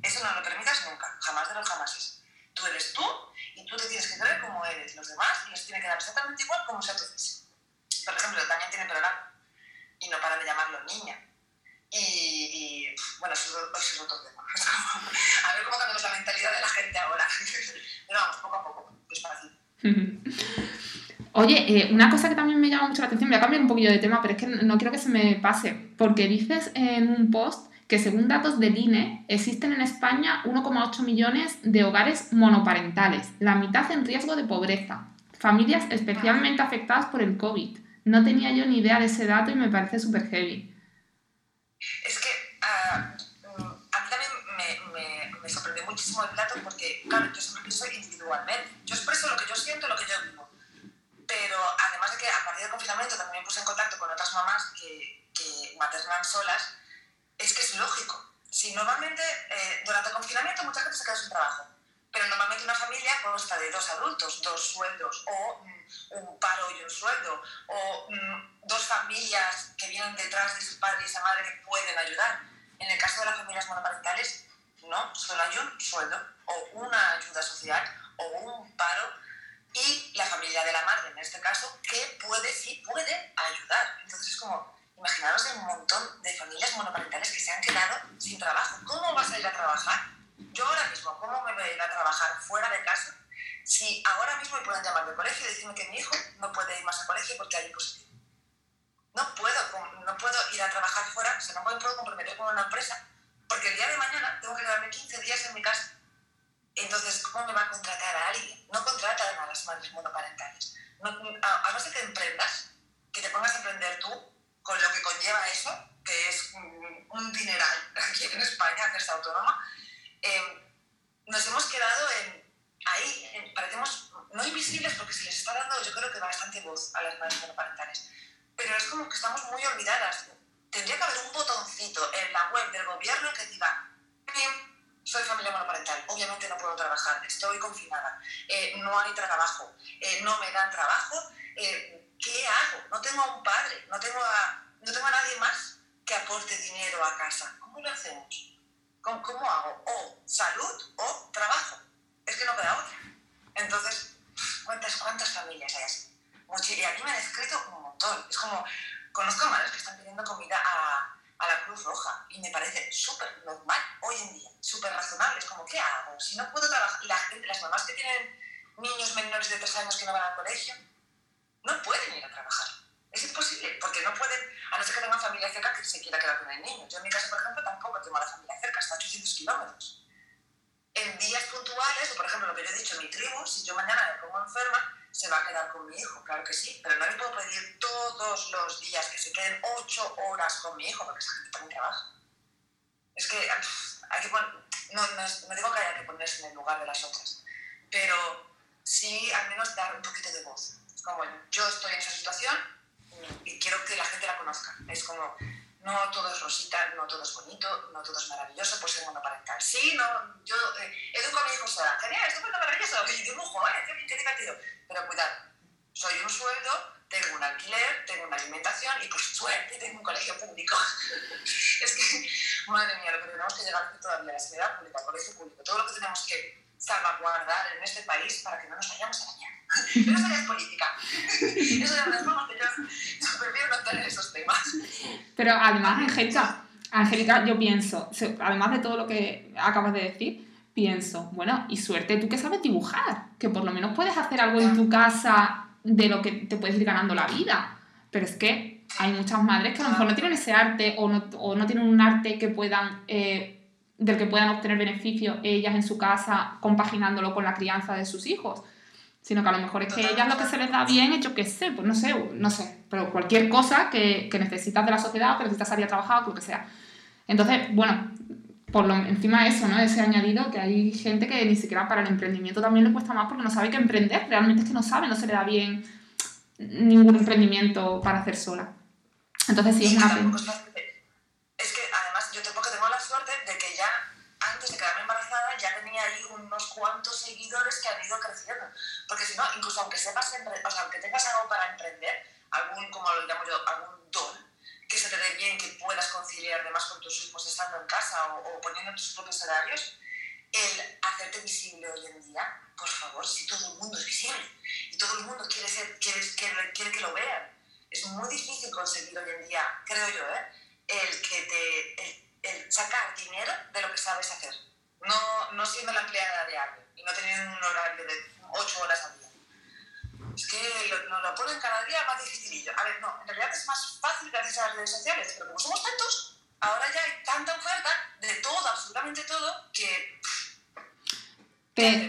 eso no lo permitas nunca, jamás de los jamases. Tú eres tú y tú te tienes que creer como eres. Los demás les tiene que dar exactamente igual como tu físico. Por ejemplo, también tiene largo y no paran de llamarlo niña. Y, y bueno, eso, es otro tema. a ver cómo cambiamos la mentalidad de la gente ahora. Pero vamos, poco a poco, despacio. Oye, eh, una cosa que también me llama mucho la atención, voy a cambiar un poquillo de tema, pero es que no quiero que se me pase, porque dices en un post que según datos del INE existen en España 1,8 millones de hogares monoparentales, la mitad en riesgo de pobreza, familias especialmente afectadas por el COVID. No tenía yo ni idea de ese dato y me parece súper heavy. Es que uh, a mí también me, me, me, sorprendió muchísimo el dato porque, claro, yo siempre pienso individualmente. Yo expreso lo que yo siento, lo que yo vivo. Pero además de que a partir del confinamiento también me puse en contacto con otras mamás que, que maternan solas es que es lógico. Si normalmente eh, durante el confinamiento mucha gente se queda sin trabajo, pero normalmente una familia consta de dos adultos, dos sueldos, o mm, un paro y un sueldo, o mm, dos familias que vienen detrás de su padre y esa madre que pueden ayudar. En el caso de las familias monoparentales, no, solo hay un sueldo, o una ayuda social, o un paro, y la familia de la madre, en este caso, que puede, sí, puede ayudar. Entonces es como, imaginaros el montón de familias monoparentales que se han quedado sin trabajo. ¿Cómo vas a ir a trabajar? Yo ahora mismo, ¿cómo me voy a ir a trabajar fuera de casa si ahora mismo me pueden llamar de colegio y decirme que mi hijo no puede ir más a colegio porque hay positivo? No puedo, no puedo ir a trabajar fuera, o sea, no puedo comprometer con una empresa porque el día de mañana tengo que quedarme 15 días en mi casa. Entonces, ¿cómo me va a contratar a alguien? No contratan a las madres monoparentales. No, a, a no ser que emprendas, que te pongas a emprender tú, con lo que conlleva eso, que es un, dineral aquí en España, que está autónoma, eh, nos hemos quedado en, ahí, en, parecemos no invisibles porque se les está dando, yo creo que bastante voz a las madres monoparentales, pero es como que estamos muy olvidadas. Tendría que haber un botoncito en la web del gobierno que diga, soy familia monoparental, obviamente no puedo trabajar, estoy confinada, eh, no hay trabajo, eh, no me dan trabajo, eh, ¿qué hago? No tengo a un padre, no tengo a, no tengo a nadie más que aporte dinero a casa. ¿Cómo lo hacemos? ¿Cómo, cómo hago? O salud o trabajo. Es que no queda otra. Entonces, ¿cuántas, cuántas familias hay así? Y a mí me han escrito un montón. Es como, conozco a madres que están pidiendo comida a, a la Cruz Roja y me parece súper normal hoy en día, súper razonable. Es como, ¿qué hago? Si no puedo trabajar, la gente, las mamás que tienen niños menores de tres años que no van al colegio, no pueden ir a trabajar. Es imposible, porque no pueden, a no ser que tengan familia cerca que se quiera quedar con el niño. Yo en mi casa, por ejemplo, tampoco tengo a la familia cerca, está a 800 kilómetros. En días puntuales, o por ejemplo lo que yo he dicho, mi tribu, si yo mañana me pongo enferma, se va a quedar con mi hijo, claro que sí, pero no le puedo pedir todos los días que se queden 8 horas con mi hijo, porque esa gente también trabaja. Es que hay que poner, no, no, digo que haya que ponerse en el lugar de las otras, pero sí al menos dar un poquito de voz. Es como, yo estoy en esa situación y quiero que la gente la conozca. Es como, no todo es rosita, no todo es bonito, no todo es maravilloso por ser monoparental. Sí, no, yo eh, educo a mi hijo sola. Genial, estupendo, maravilloso, y dibujo, ¿eh? qué, divertido. Pero cuidado, soy un sueldo, tengo un alquiler, tengo una alimentación y por suerte tengo un colegio público. es que, madre mía, lo que tenemos que llegar a todavía, la sanidad pública, colegio público, todo lo que tenemos que salvaguardar en este país para que no nos vayamos a dañar. Pero eso ya es política. Eso ya es como que yo, prefiero no tener esos temas. Pero además, Angélica, Angélica, yo pienso, además de todo lo que acabas de decir, pienso, bueno, y suerte tú que sabes dibujar, que por lo menos puedes hacer algo en tu casa de lo que te puedes ir ganando la vida. Pero es que hay muchas madres que a lo mejor no tienen ese arte o no, o no tienen un arte que puedan, eh, del que puedan obtener beneficio ellas en su casa compaginándolo con la crianza de sus hijos sino que a lo mejor es que ellas lo que se les da bien yo qué sé, pues no sé, no sé, pero cualquier cosa que, que necesitas de la sociedad, que necesitas salir a trabajar, lo que sea. Entonces, bueno, por lo, encima de eso, ¿no? Ese añadido que hay gente que ni siquiera para el emprendimiento también le cuesta más porque no sabe qué emprender, realmente es que no sabe, no se le da bien ningún emprendimiento para hacer sola. Entonces sí, es una. Es que además yo tampoco tengo la suerte de que ya antes de quedarme embarazada ya tenía ahí unos cuantos seguidores que han ido creciendo. Porque si no, incluso aunque sepas, o sea, aunque tengas algo para emprender, algún, como lo llamo yo, algún don, que se te dé bien, que puedas conciliar además con tus hijos estando en casa o, poniendo tus propios horarios, el hacerte visible hoy en día, por favor, si todo el mundo es visible y todo el mundo quiere, ser, quiere, quiere, quiere que lo vean, es muy difícil conseguir hoy en día, creo yo, ¿eh? el que te el sacar dinero de lo que sabes hacer, no, siendo la empleada de alguien y no teniendo un horario de 8 horas al día. Es que nos lo ponen cada día más dificilillo. A ver, no, en realidad es más fácil gracias a las redes sociales, pero como somos tantos, ahora ya hay tanta oferta de todo, absolutamente todo, que...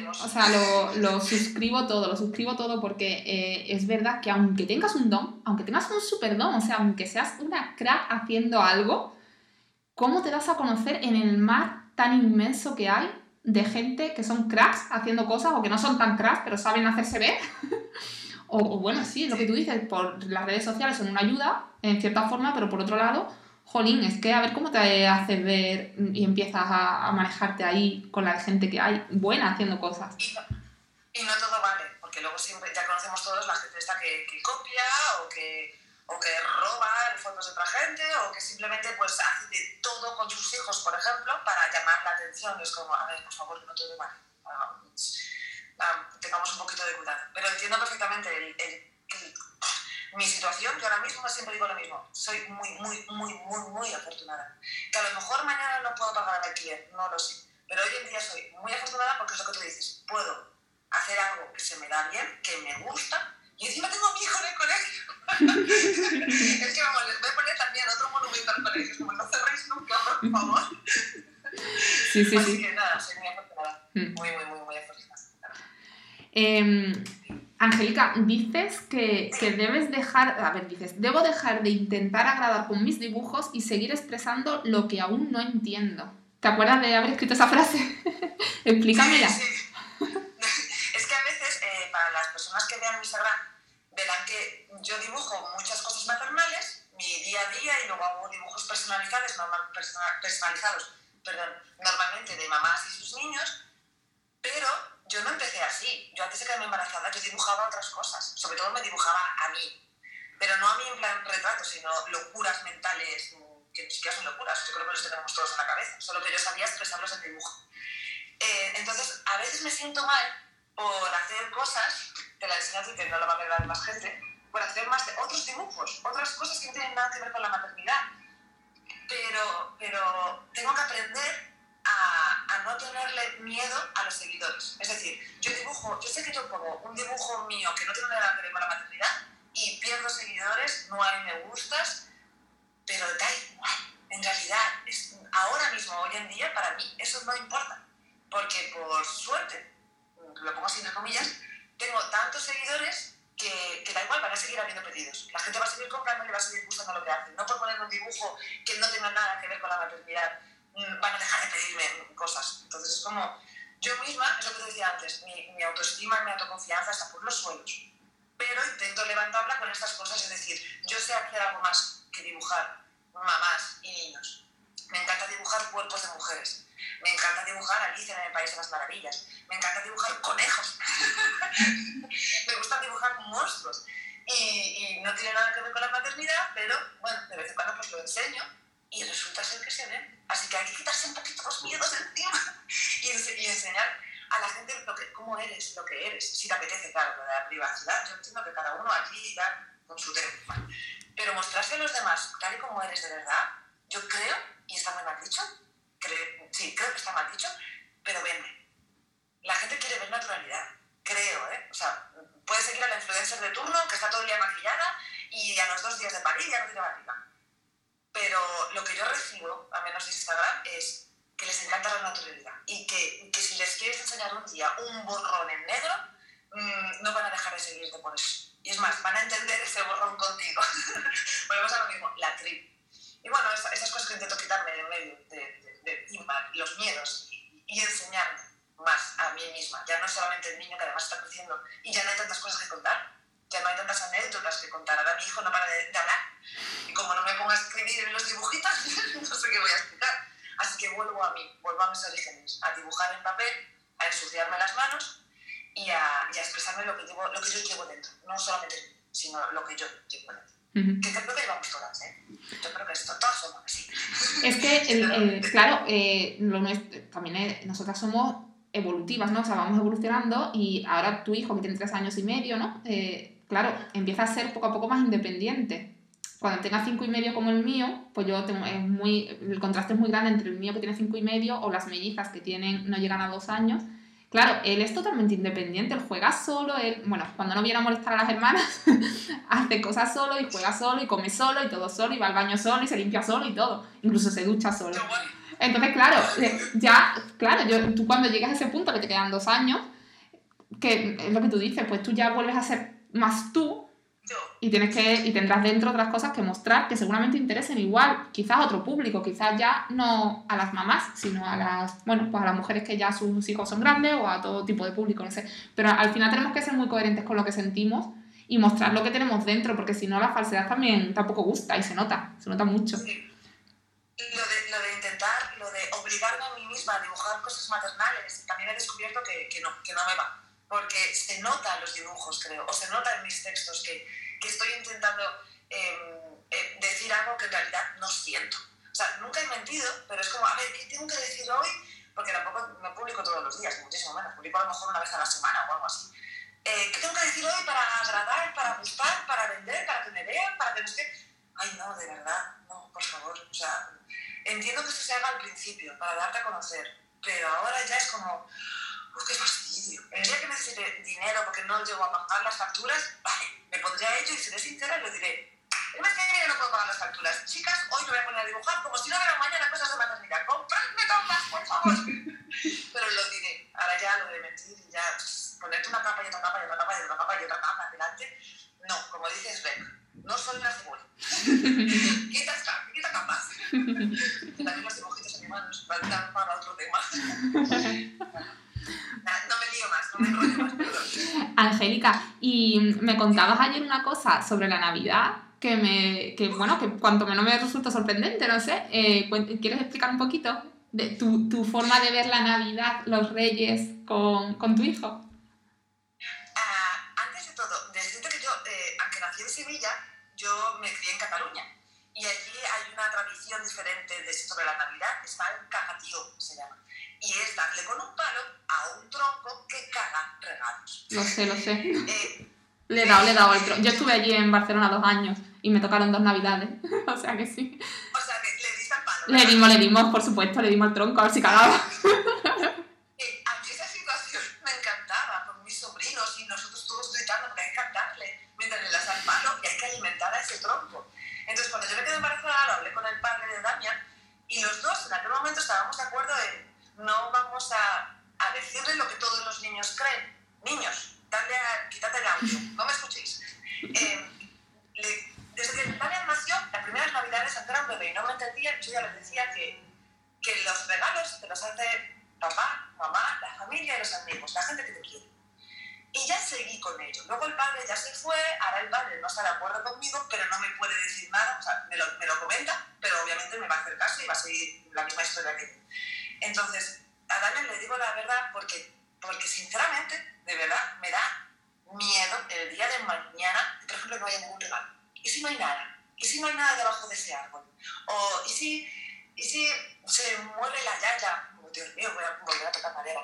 o sea, lo, lo, suscribo todo, lo suscribo todo porque eh, es verdad que aunque tengas un don, aunque tengas un super don, o sea, aunque seas una crack haciendo algo, ¿cómo te das a conocer en el mar tan inmenso que hay de gente que son cracks haciendo cosas o que no son tan cracks pero saben hacerse ver? o, bueno, sí, lo que tú dices, por las redes sociales son una ayuda en cierta forma, pero por otro lado, jolín, es que a ver cómo te haces ver y empiezas a, manejarte ahí con la gente que hay buena haciendo cosas. Y no, todo vale, porque luego siempre ya conocemos todos la gente esta que, que copia o que o que roba fotos de otra gente, o que simplemente pues, hace de todo con sus hijos, por ejemplo, para llamar la atención. Es como, a ver, por favor, no todo vale. tengamos un poquito de cuidado. Pero entiendo perfectamente el, mi situación, yo ahora mismo siempre digo lo mismo, soy muy, muy, muy, muy, muy afortunada. Que a lo mejor mañana no puedo pagar el alquiler, no lo sé. Pero hoy en día soy muy afortunada porque es lo que tú dices, puedo hacer algo que se me da bien, que me gusta, y encima tengo a mi hijo en el colegio. es que vamos, les voy a poner también otro monumento al colegio, como no cerréis nunca, por favor. Sí, sí, Así sí. que nada, soy muy afortunada. Mm. Muy, muy, muy, muy afortunada. Eh, Angélica, dices que, que, debes dejar, a ver, dices, debo dejar de intentar agradar con mis dibujos y seguir expresando lo que aún no entiendo. ¿Te acuerdas de haber escrito esa frase? Explícamela. Sí, cómo eres, lo que eres. Si te apetece, claro, lo de la privacidad, yo entiendo que cada uno allí va con su tema. Pero mostrarse a los demás tal y como eres de verdad, yo creo, y está muy mal dicho, creo, sí, creo que está mal dicho, pero vende. La gente quiere ver naturalidad, creo, ¿eh? O sea, puede seguir a la influencer de turno que está todo el día maquillada y a los dos días de París ya no tiene barriga. Pero lo que yo recibo, al menos de Instagram, es que les encanta la naturalidad y que, que si les quieres enseñar un día un borrón en negro, mmm, no van a dejar de seguirte por eso. Y es más, van a entender ese borrón contigo. Volvemos a lo mismo, la trip. Y bueno, esas, esas cosas que intento quitarme de medio de, de, de, de los miedos y, y enseñarme más a mí misma. Ya no es solamente el niño que además está creciendo y ya no hay tantas cosas que contar, ya no hay tantas anécdotas que contar. Ahora mi hijo no para de, hablar y como no me pongo a escribir en los dibujitos, no sé qué voy a explicar. Así que vuelvo a mí, vuelvo a mis orígenes, a dibujar en papel, a ensuciarme las manos y a, y a expresarme lo que, llevo, lo que yo llevo dentro. No solamente sino lo que yo llevo dentro. Uh -huh. Que creo que llevamos todas, ¿eh? Yo creo que esto, todas somos así. Es que, el, el, claro, eh, lo nuestro, también es, nosotras somos evolutivas, ¿no? O sea, vamos evolucionando y ahora tu hijo, que tiene tres años y medio, ¿no? Eh, claro, empieza a ser poco a poco más independiente. Cuando tenga cinco y medio como el mío, pues yo tengo, es muy, el contraste es muy grande entre el mío que tiene cinco y medio o las mellizas que tienen, no llegan a dos años. Claro, él es totalmente independiente, él juega solo, él, bueno, cuando no viene a molestar a las hermanas, hace cosas solo y juega solo y come solo y todo solo y va al baño solo y se limpia solo y todo, incluso se ducha solo. Entonces, claro, ya, claro, yo, tú cuando llegas a ese punto que te quedan dos años, que es lo que tú dices, pues tú ya vuelves a ser más tú y tienes que y tendrás dentro otras cosas que mostrar que seguramente interesen igual, quizás a otro público, quizás ya no a las mamás, sino a las, bueno, pues a las mujeres que ya sus hijos son grandes o a todo tipo de público, no sé. Pero al final tenemos que ser muy coherentes con lo que sentimos y mostrar lo que tenemos dentro, porque si no la falsedad también tampoco gusta y se nota, se nota mucho. Sí. Lo de, lo de intentar, lo de obligarme a mí misma a dibujar cosas maternales, también he descubierto que, que no, que no me va porque se nota en los dibujos, creo, o se nota en mis textos que, que estoy intentando eh, decir algo que en realidad no siento. O sea, nunca he mentido, pero es como, a ver, ¿qué tengo que decir hoy? Porque tampoco me publico todos los días, muchísimo menos, publico a lo mejor una vez a la semana o algo así. Eh, ¿Qué tengo que decir hoy para agradar, para gustar, para vender, para que me vean, para que no esté... Ay, no, de verdad, no, por favor. O sea, entiendo que esto se haga al principio, para darte a conocer, pero ahora ya es como ¡Uf, qué fastidio! El día que necesite dinero porque no llego a pagar las facturas, vale, me pondré a ello y seré sincera y lo diré. El mes que viene no puedo pagar las facturas. Chicas, hoy me voy a poner a dibujar como si no hubiera mañana cosas de maternidad. ¡Compradme todas, por favor! Pero lo diré. Ahora ya lo de mentir y ya ponerte una capa y otra capa y otra capa y otra capa y otra capa delante. No, como dices Beck, no soy una cebolla. quita, quita capas. También los dibujitos animados, van para otro tema. No me lío más, no me enrollo más, perdón. Angélica, y me contabas ayer una cosa sobre la Navidad que me, que bueno, que cuanto menos me resulta sorprendente, no sé. Eh, ¿Quieres explicar un poquito de tu, tu, forma de ver la Navidad, los Reyes con, con tu hijo? Uh, antes de todo, decirte que yo, eh, aunque nací en Sevilla, yo me crié en Cataluña. Y allí hay una tradición diferente de, sobre la Navidad, que es el cajatío, se llama y es darle con un palo a un tronco que caga regalos. Lo sé, lo sé. Eh, le he dado, le he dado al tronco. Yo estuve allí en Barcelona dos años y me tocaron dos navidades. o sea que sí. O sea que le diste al palo. Le dimos, le dimos, por supuesto, le dimos al tronco a ver si cagaba. eh, a mí esa situación me encantaba con mis sobrinos y nosotros todos gritando porque hay que cantarle mientras le das al palo y hay que alimentar a ese tronco. Entonces cuando yo me quedé embarazada, lo hablé con el padre de Damian y los dos en aquel momento estábamos de acuerdo en no vamos a, a decirle lo que todos los niños creen. Niños, dale a, quítate el audio, no me escuchéis. Eh, le, desde que Daniel nació, las primeras navidades, aunque era un bebé y no me entendía, yo ya les decía que, que los regalos te los hace papá, mamá, la familia y los amigos, la gente que te quiere. Y ya seguí con ello. Luego el padre ya se fue, ahora el padre no está de acuerdo conmigo, pero no me puede decir nada, o sea, me lo, me lo comenta, pero obviamente me va a hacer caso y va a seguir la misma historia que yo. Entonces, a Daniel le digo la verdad porque, porque sinceramente, de verdad, me da miedo el día de mañana que, por ejemplo, no haya ningún regalo. ¿Y si no hay nada? ¿Y si no hay nada debajo de ese árbol? O, ¿y si, y si se muere la yaya? Oh, Dios mío, voy a volver a tocar madera.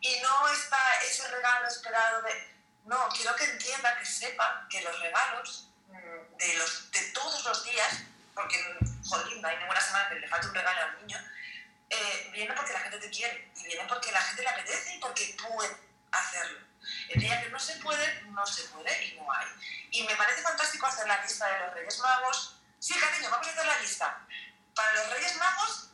Y no está ese regalo esperado de... No, quiero que entienda, que sepa que los regalos mm, de, los, de todos los días, porque, joder, no hay ninguna semana que le falte un regalo al niño, eh, viene porque la gente te quiere y viene porque la gente le apetece y porque puede hacerlo. El día que no se puede, no se puede y no hay. Y me parece fantástico hacer la lista de los Reyes Magos. Sí, cariño, vamos a hacer la lista. Para los Reyes Magos,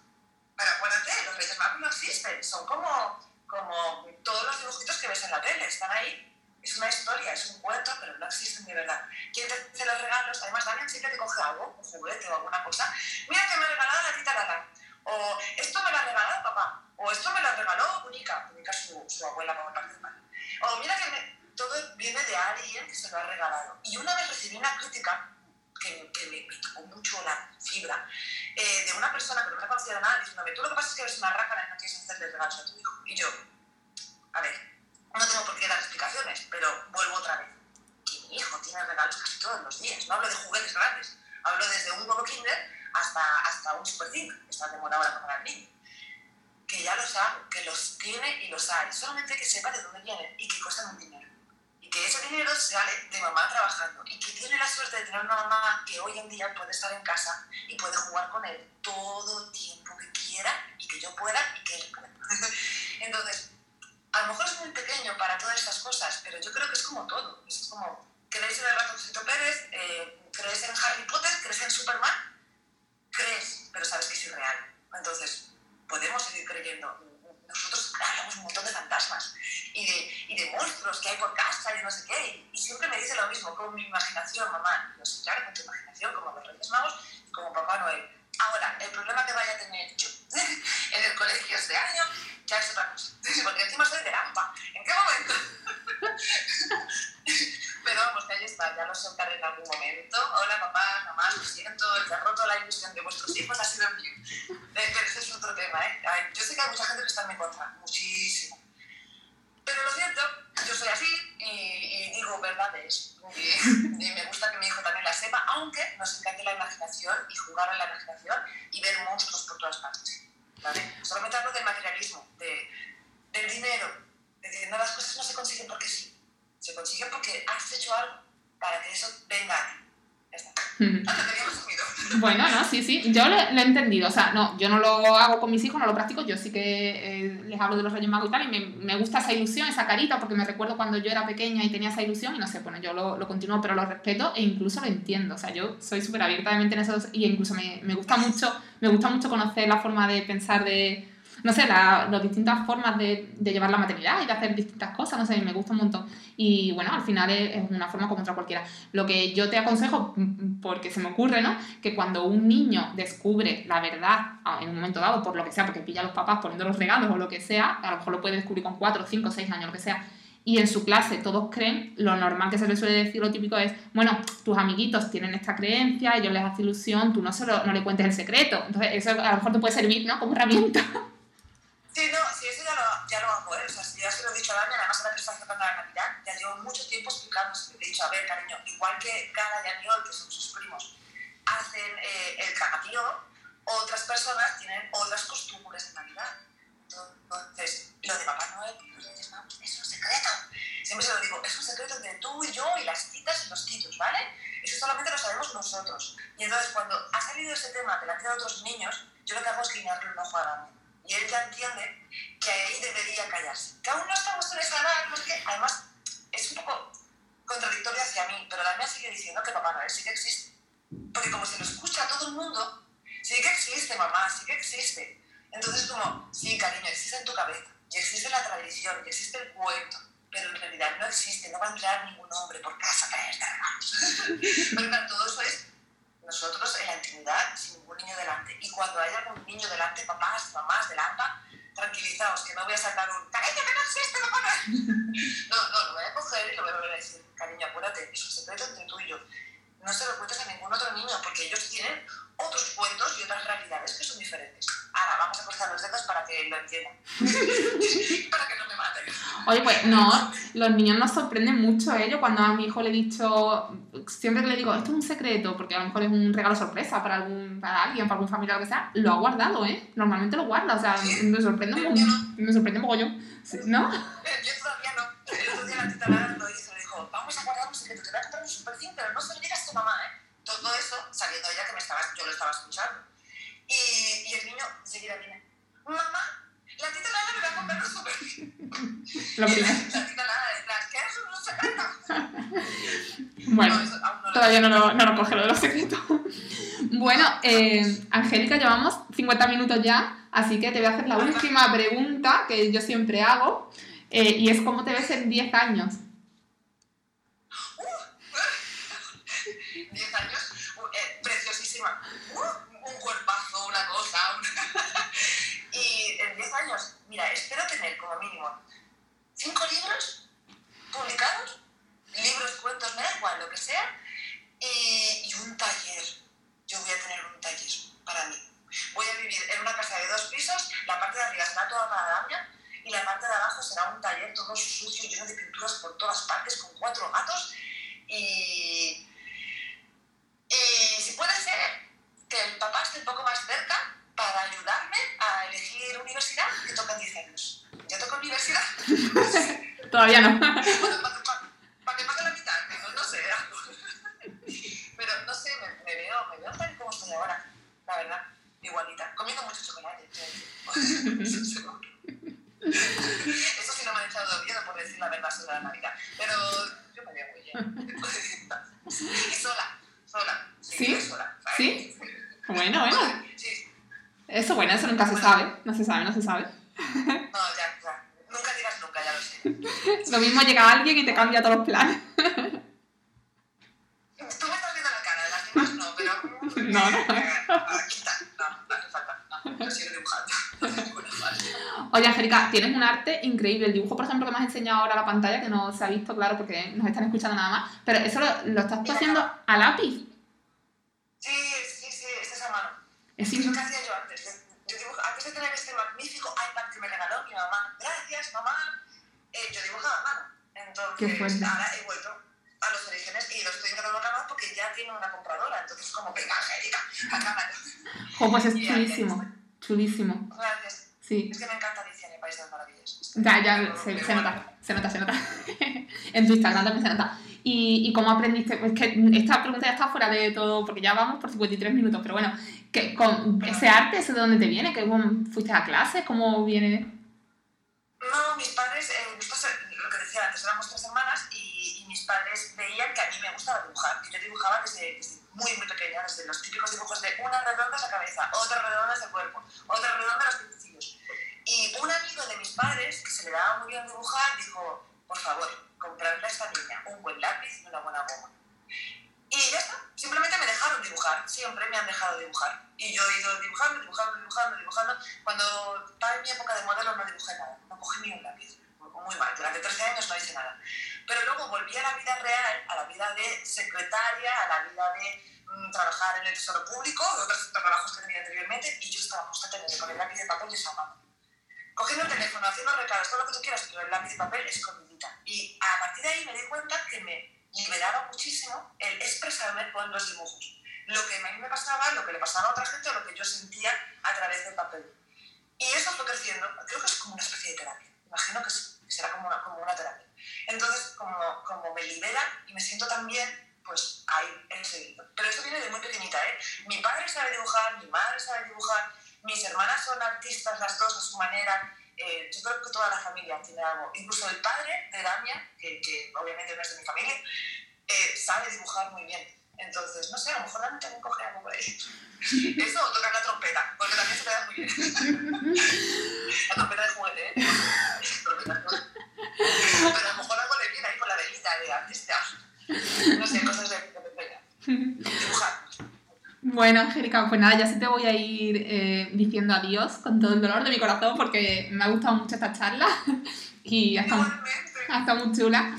pero acuérdate, los Reyes Magos no existen. Son como, como todos los dibujitos que ves en la tele. Están ahí. Es una historia, es un cuento, pero no existen de verdad. ¿Quién te hace los regalos? Además, Daniel siempre te coge algo, un juguete o alguna cosa. Mira que me ha regalado la tita Lala. O esto me lo ha regalado papá. O esto me lo regaló Unica. Unica su, su abuela por parte de madre. O mira que me, todo viene de alguien que se lo ha regalado. Y una vez recibí una crítica que, que me, me, tocó mucho la fibra, eh, de una persona que no me conocía nada, diciéndome, tú lo que pasa es que eres una rácana y no quieres hacerle regalos a tu hijo. Y yo, a ver, no tengo por qué dar explicaciones, pero vuelvo otra vez. Que mi hijo tiene regalos casi todos los días. No hablo de juguetes grandes, hablo desde un nuevo kinder hasta, hasta un super zinc, que está de moda ahora para el niño que ya los hago, que los tiene y los hay, solamente que sepa de dónde vienen y que cuestan un dinero. Y que ese dinero sale de mamá trabajando y que tiene la suerte de tener una mamá que hoy en día puede estar en casa y puede jugar con él todo el tiempo que quiera y que yo pueda y que él pueda. Entonces, a lo mejor es muy pequeño para todas estas cosas, pero yo creo que es como todo. Es como, ¿crees en el ratoncito Pérez? Eh, ¿Crees en Harry Potter? ¿Crees en Superman? Crees, pero sabes que es irreal. Entonces, podemos seguir creyendo. Nosotros hablamos un montón de fantasmas y de, y de monstruos que hay por casa y no sé qué. Y siempre me dice lo mismo, con mi imaginación, mamá. Yo claro, con tu imaginación, como los Reyes Magos como Papá Noel. Ahora, el problema que vaya a tener yo en el colegio este año ya es otra cosa. Porque encima soy de AMPA. ¿En qué momento? Pero vamos, que ahí está, ya lo soltaré en algún momento. Hola papá, mamá, lo siento, te ha roto la ilusión de vuestros hijos, ha sido mío. Eh, pero ese es otro tema, ¿eh? Yo sé que hay mucha gente que está en contra, muchísimo. Pero lo cierto, yo soy así y, y digo verdades. Y, y, me gusta que mi hijo también la sepa, aunque nos encante la imaginación y jugar a la imaginación y ver monstruos por todas partes. ¿vale? Solamente hablo del materialismo, de, del dinero, de decir, no, las cosas no se consiguen porque sí, se consiguen porque has hecho algo para que eso venga a ti. Ya está. Bueno, no, sí, sí, yo lo, he entendido, o sea, no, yo no lo hago con mis hijos, no lo practico, yo sí que eh, les hablo de los Reyes Magos y tal, y me, me, gusta esa ilusión, esa carita, porque me recuerdo cuando yo era pequeña y tenía esa ilusión, y no sé, bueno, yo lo, lo continúo, pero lo respeto e incluso lo entiendo, o sea, yo soy súper abierta de en eso, y incluso me, me gusta mucho, me gusta mucho conocer la forma de pensar de no sé, las distintas formas de, llevar la maternidad y de hacer distintas cosas, no sé, me gusta un montón. Y bueno, al final es, es, una forma como otra cualquiera. Lo que yo te aconsejo, porque se me ocurre, ¿no? Que cuando un niño descubre la verdad en un momento dado, por lo que sea, porque pilla a los papás poniendo los regalos o lo que sea, a lo mejor lo puede descubrir con 4, 5, 6 años, lo que sea, y en su clase todos creen, lo normal que se les suele decir, lo típico es, bueno, tus amiguitos tienen esta creencia, ellos les hace ilusión, tú no, se lo, no le cuentes el secreto. Entonces, eso a lo mejor te puede servir, ¿no? Como herramienta. Sí, no, sí, eso ya lo, ya lo hago, ¿eh? O sea, ya se lo he dicho a Dani, además ahora que está acercando la Navidad, ya llevo mucho tiempo explicándose. Le he dicho, a ver, cariño, igual que Gala y Aniol, que son sus primos, hacen eh, el cagatío, otras personas tienen otras costumbres de Navidad. Entonces, lo de Papá Noel es un secreto. Siempre se lo digo, es un secreto entre tú y yo y las titas y los titos, ¿vale? Eso solamente lo sabemos nosotros. Y entonces, cuando ha salido ese tema delante de otros niños, yo lo que hago es guiñarle un ojo a Dani y él ya entiende que ahí debería callarse. Que aún no estamos en esa edad, no que, además, es un poco contradictorio hacia mí, pero la mía sigue diciendo que Papá Noel sí que existe. Porque como se lo escucha a todo el mundo, sí que existe, mamá, sí que existe. Entonces, como, sí, cariño, existe en tu cabeza, y existe la tradición, y existe el cuento, pero en realidad no existe, no va a entrar ningún hombre por casa a traerte pero todo eso es nosotros en la intimidad, sin ningún niño delante. Y cuando haya algún niño delante, papás, mamás del AMPA, tranquilizaos, que no voy a sacar un cariño que no existe, no No, no, lo voy a coger y lo voy a decir, cariño, apúrate, es un secreto entre tú y yo. No se lo cuentes a ningún otro niño, porque ellos tienen otros cuentos y otras realidades que son diferentes. Ahora, vamos a cortar los dedos para que lo entiendan. para que no me maten. Oye, pues no, los niños nos sorprenden mucho, ¿eh? Yo cuando a mi hijo le he dicho, siempre que le digo, esto es un secreto, porque a lo mejor es un regalo sorpresa para, algún, para alguien, para algún familiar o lo que sea, lo ha guardado, ¿eh? Normalmente lo guarda, o sea, me sorprende un no. me sorprende mogollón, ¿no? Eh, Yo todavía no. El otro día la tita Lara lo hizo, le dijo, vamos a guardar un secreto, te voy a comprar un super pero no se lo digas a tu mamá, ¿eh? Todo eso, sabiendo ella que me estaba, yo lo estaba escuchando. Y, y el niño enseguida viene, mamá, la tita Lara me va a comprar un super Lo Y primero. La, la tita Lara detrás, ¿qué es un secreto? Bueno. No, eso no Todavía no lo, no lo coge lo de los secretos. Bueno, eh, Angélica, llevamos 50 minutos ya, así que te voy a hacer la última pregunta que yo siempre hago, eh, y es ¿cómo te ves en 10 años? 10 años, uh, eh, preciosísima. Uh, un cuerpazo, una cosa. un- y en 10 años, mira, espero tener como mínimo 5 libros publicados, libros, cuentos, me da igual, lo que sea, y, y un taller. Yo voy a tener un taller para mí. Voy a vivir en una casa de dos pisos, la parte de arriba será toda para Damián y la parte de abajo será un taller todo sucio, lleno de pinturas por todas partes, con cuatro gatos y, y si puede ser que el papá esté un poco más cerca para ayudarme a elegir universidad, que toca 10 años. ¿Ya toca universidad? Todavía no. Bueno, para, para que pague la mitad, no, no sé. Pero no sé, me, me veo, me veo tal y como estoy ahora, la verdad, igualita, comiendo mucho chocolate. Eso seguro. Eso sí no me han echado de miedo por decir la verdad sobre la Navidad. Pero yo me veo muy bien. Y sola, sola. ¿Sí? Sola. ¿Sí? Bueno, bueno. Sí, Eso, bueno, eso nunca se sabe. No se sabe, no se sabe. no, ya, ya. Nunca digas nunca, ya lo sé. Lo mismo llega alguien y te cambia todos los planes. Tú me estás viendo la cara, de las demás no, pero... No, no. Ah, Quita, no, no hace falta. No, yo sigo dibujando. Oye, Angélica, tienes un arte increíble. El dibujo, por ejemplo, que me has enseñado ahora a la pantalla, que no se ha visto, claro, porque nos están escuchando nada más. Pero eso lo, lo estás tú haciendo a lápiz. Jo, pues es Y chulísimo. Chulísimo. Gracias. Sí. Es que me encanta Alicia en el País de las Maravillas. Ya, ya, se, se nota, se nota, se nota. en tu Instagram también se nota. ¿Y, ¿Y cómo aprendiste? Es que esta pregunta ya está fuera de todo, porque ya vamos por 53 minutos, pero bueno, que con ese arte, ¿ese de dónde te viene? ¿Que cómo fuiste a clases? ¿Cómo viene? No, mis padres, eh, nosotros, eh, lo que decía antes, éramos tres hermanas y, y mis padres veían que a mí me gustaba dibujar. que Yo dibujaba desde, desde muy, muy pequeña, desde los típicos dibujos de una redonda es la cabeza, otra redonda es el cuerpo, otra redonda los pincillos. Y un amigo de mis padres, que se le daba muy bien dibujar, dijo, por favor, comprarle a esta niña un buen lápiz y una buena goma. Y ya está, simplemente me dejaron dibujar, siempre me han dejado dibujar. Y yo he ido dibujando, dibujando, dibujando, dibujando. Cuando estaba en mi época de modelo no dibujé nada, no cogí ni un lápiz. Muy mal, durante 13 años no hice nada. Pero luego volví a la vida real, a la vida de secretaria, a la vida de mm, trabajar en el tesoro público, de otros trabajos que tenía anteriormente, y yo estaba constantemente con el lápiz de papel desahogando. Cogiendo el teléfono, haciendo recados, todo lo que tú quieras, pero el lápiz de papel escondidita. Y a partir de ahí me di cuenta que me liberaba muchísimo el expresarme con los dibujos. Lo que a mí me pasaba, lo que le pasaba a otra gente, lo que yo sentía a través del papel. Y eso fue creciendo, creo que es como una especie de terapia. Imagino que, sí, que será como una, como una terapia. Entonces, como, como me libera y me siento tan bien, pues ahí he seguido. Pero esto viene de muy pequeñita, ¿eh? Mi padre sabe dibujar, mi madre sabe dibujar, mis hermanas son artistas las dos a su manera. Eh, yo creo que toda la familia tiene algo. Incluso el padre de Damia, que, que obviamente no es de mi familia, eh, sabe dibujar muy bien. Entonces, no sé, a lo mejor Damia también coge algo por ahí. Eso o tocar la trompeta, porque también se te da muy bien. la trompeta de juguete, ¿eh? Trompeta de juguete. Pero a lo mejor algo le viene ahí con la velita de artista. No sé, cosas de, de pequeña. Dibujar. Bueno, Angélica, pues nada, ya sí te voy a ir eh, diciendo adiós con todo el dolor de mi corazón porque me ha gustado mucho esta charla y ha estado, Igualmente. ha estado muy chula.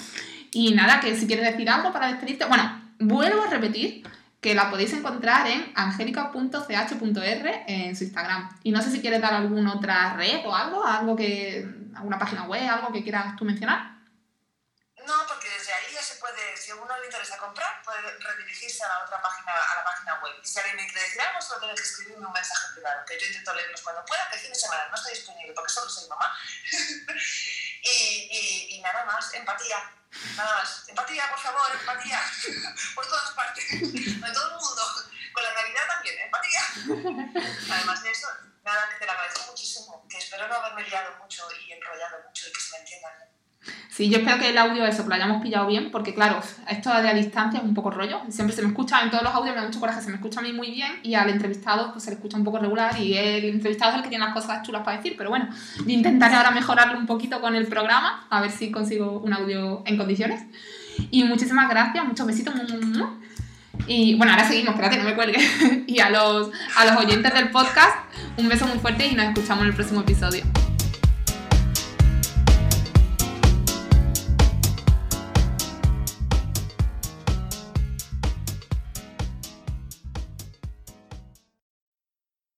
Y nada, que si quieres decir algo para despedirte, bueno, vuelvo a repetir que la podéis encontrar en angelica.ch.r en su Instagram. Y no sé si quieres dar alguna otra red o algo, algo que, alguna página web, algo que quieras tú mencionar. No, porque desde ahí ya se puede, si a uno le interesa comprar, puede redirigirse a la otra página, a la página web. Y si alguien me quiere decir algo, solo tiene que escribirme un mensaje privado, que yo intento leerlos cuando pueda, que fin de semana no estoy disponible porque solo soy mamá. y, nada más, empatía Nada más. Empatía, por favor, empatía. por todas partes. En todo el mundo. Con la Navidad también, empatía. Además de eso, nada, que te lo agradezco muchísimo. Que espero no haberme liado mucho y enrollado mucho y que se me entiendan. Sí, yo espero que el audio eso, lo hayamos pillado bien, porque claro, esto de a distancia es un poco rollo. Siempre se me escucha, en todos los audios me da mucho coraje, se me escucha a mí muy bien y al entrevistado pues se le escucha un poco regular y el entrevistado es el que tiene las cosas chulas para decir, pero bueno, intentaré ahora mejorarlo un poquito con el programa, a ver si consigo un audio en condiciones. Y muchísimas gracias, muchos besitos. Y bueno, ahora seguimos, espérate, no me cuelgue. y a los, a los oyentes del podcast, un beso muy fuerte y nos escuchamos en el próximo episodio.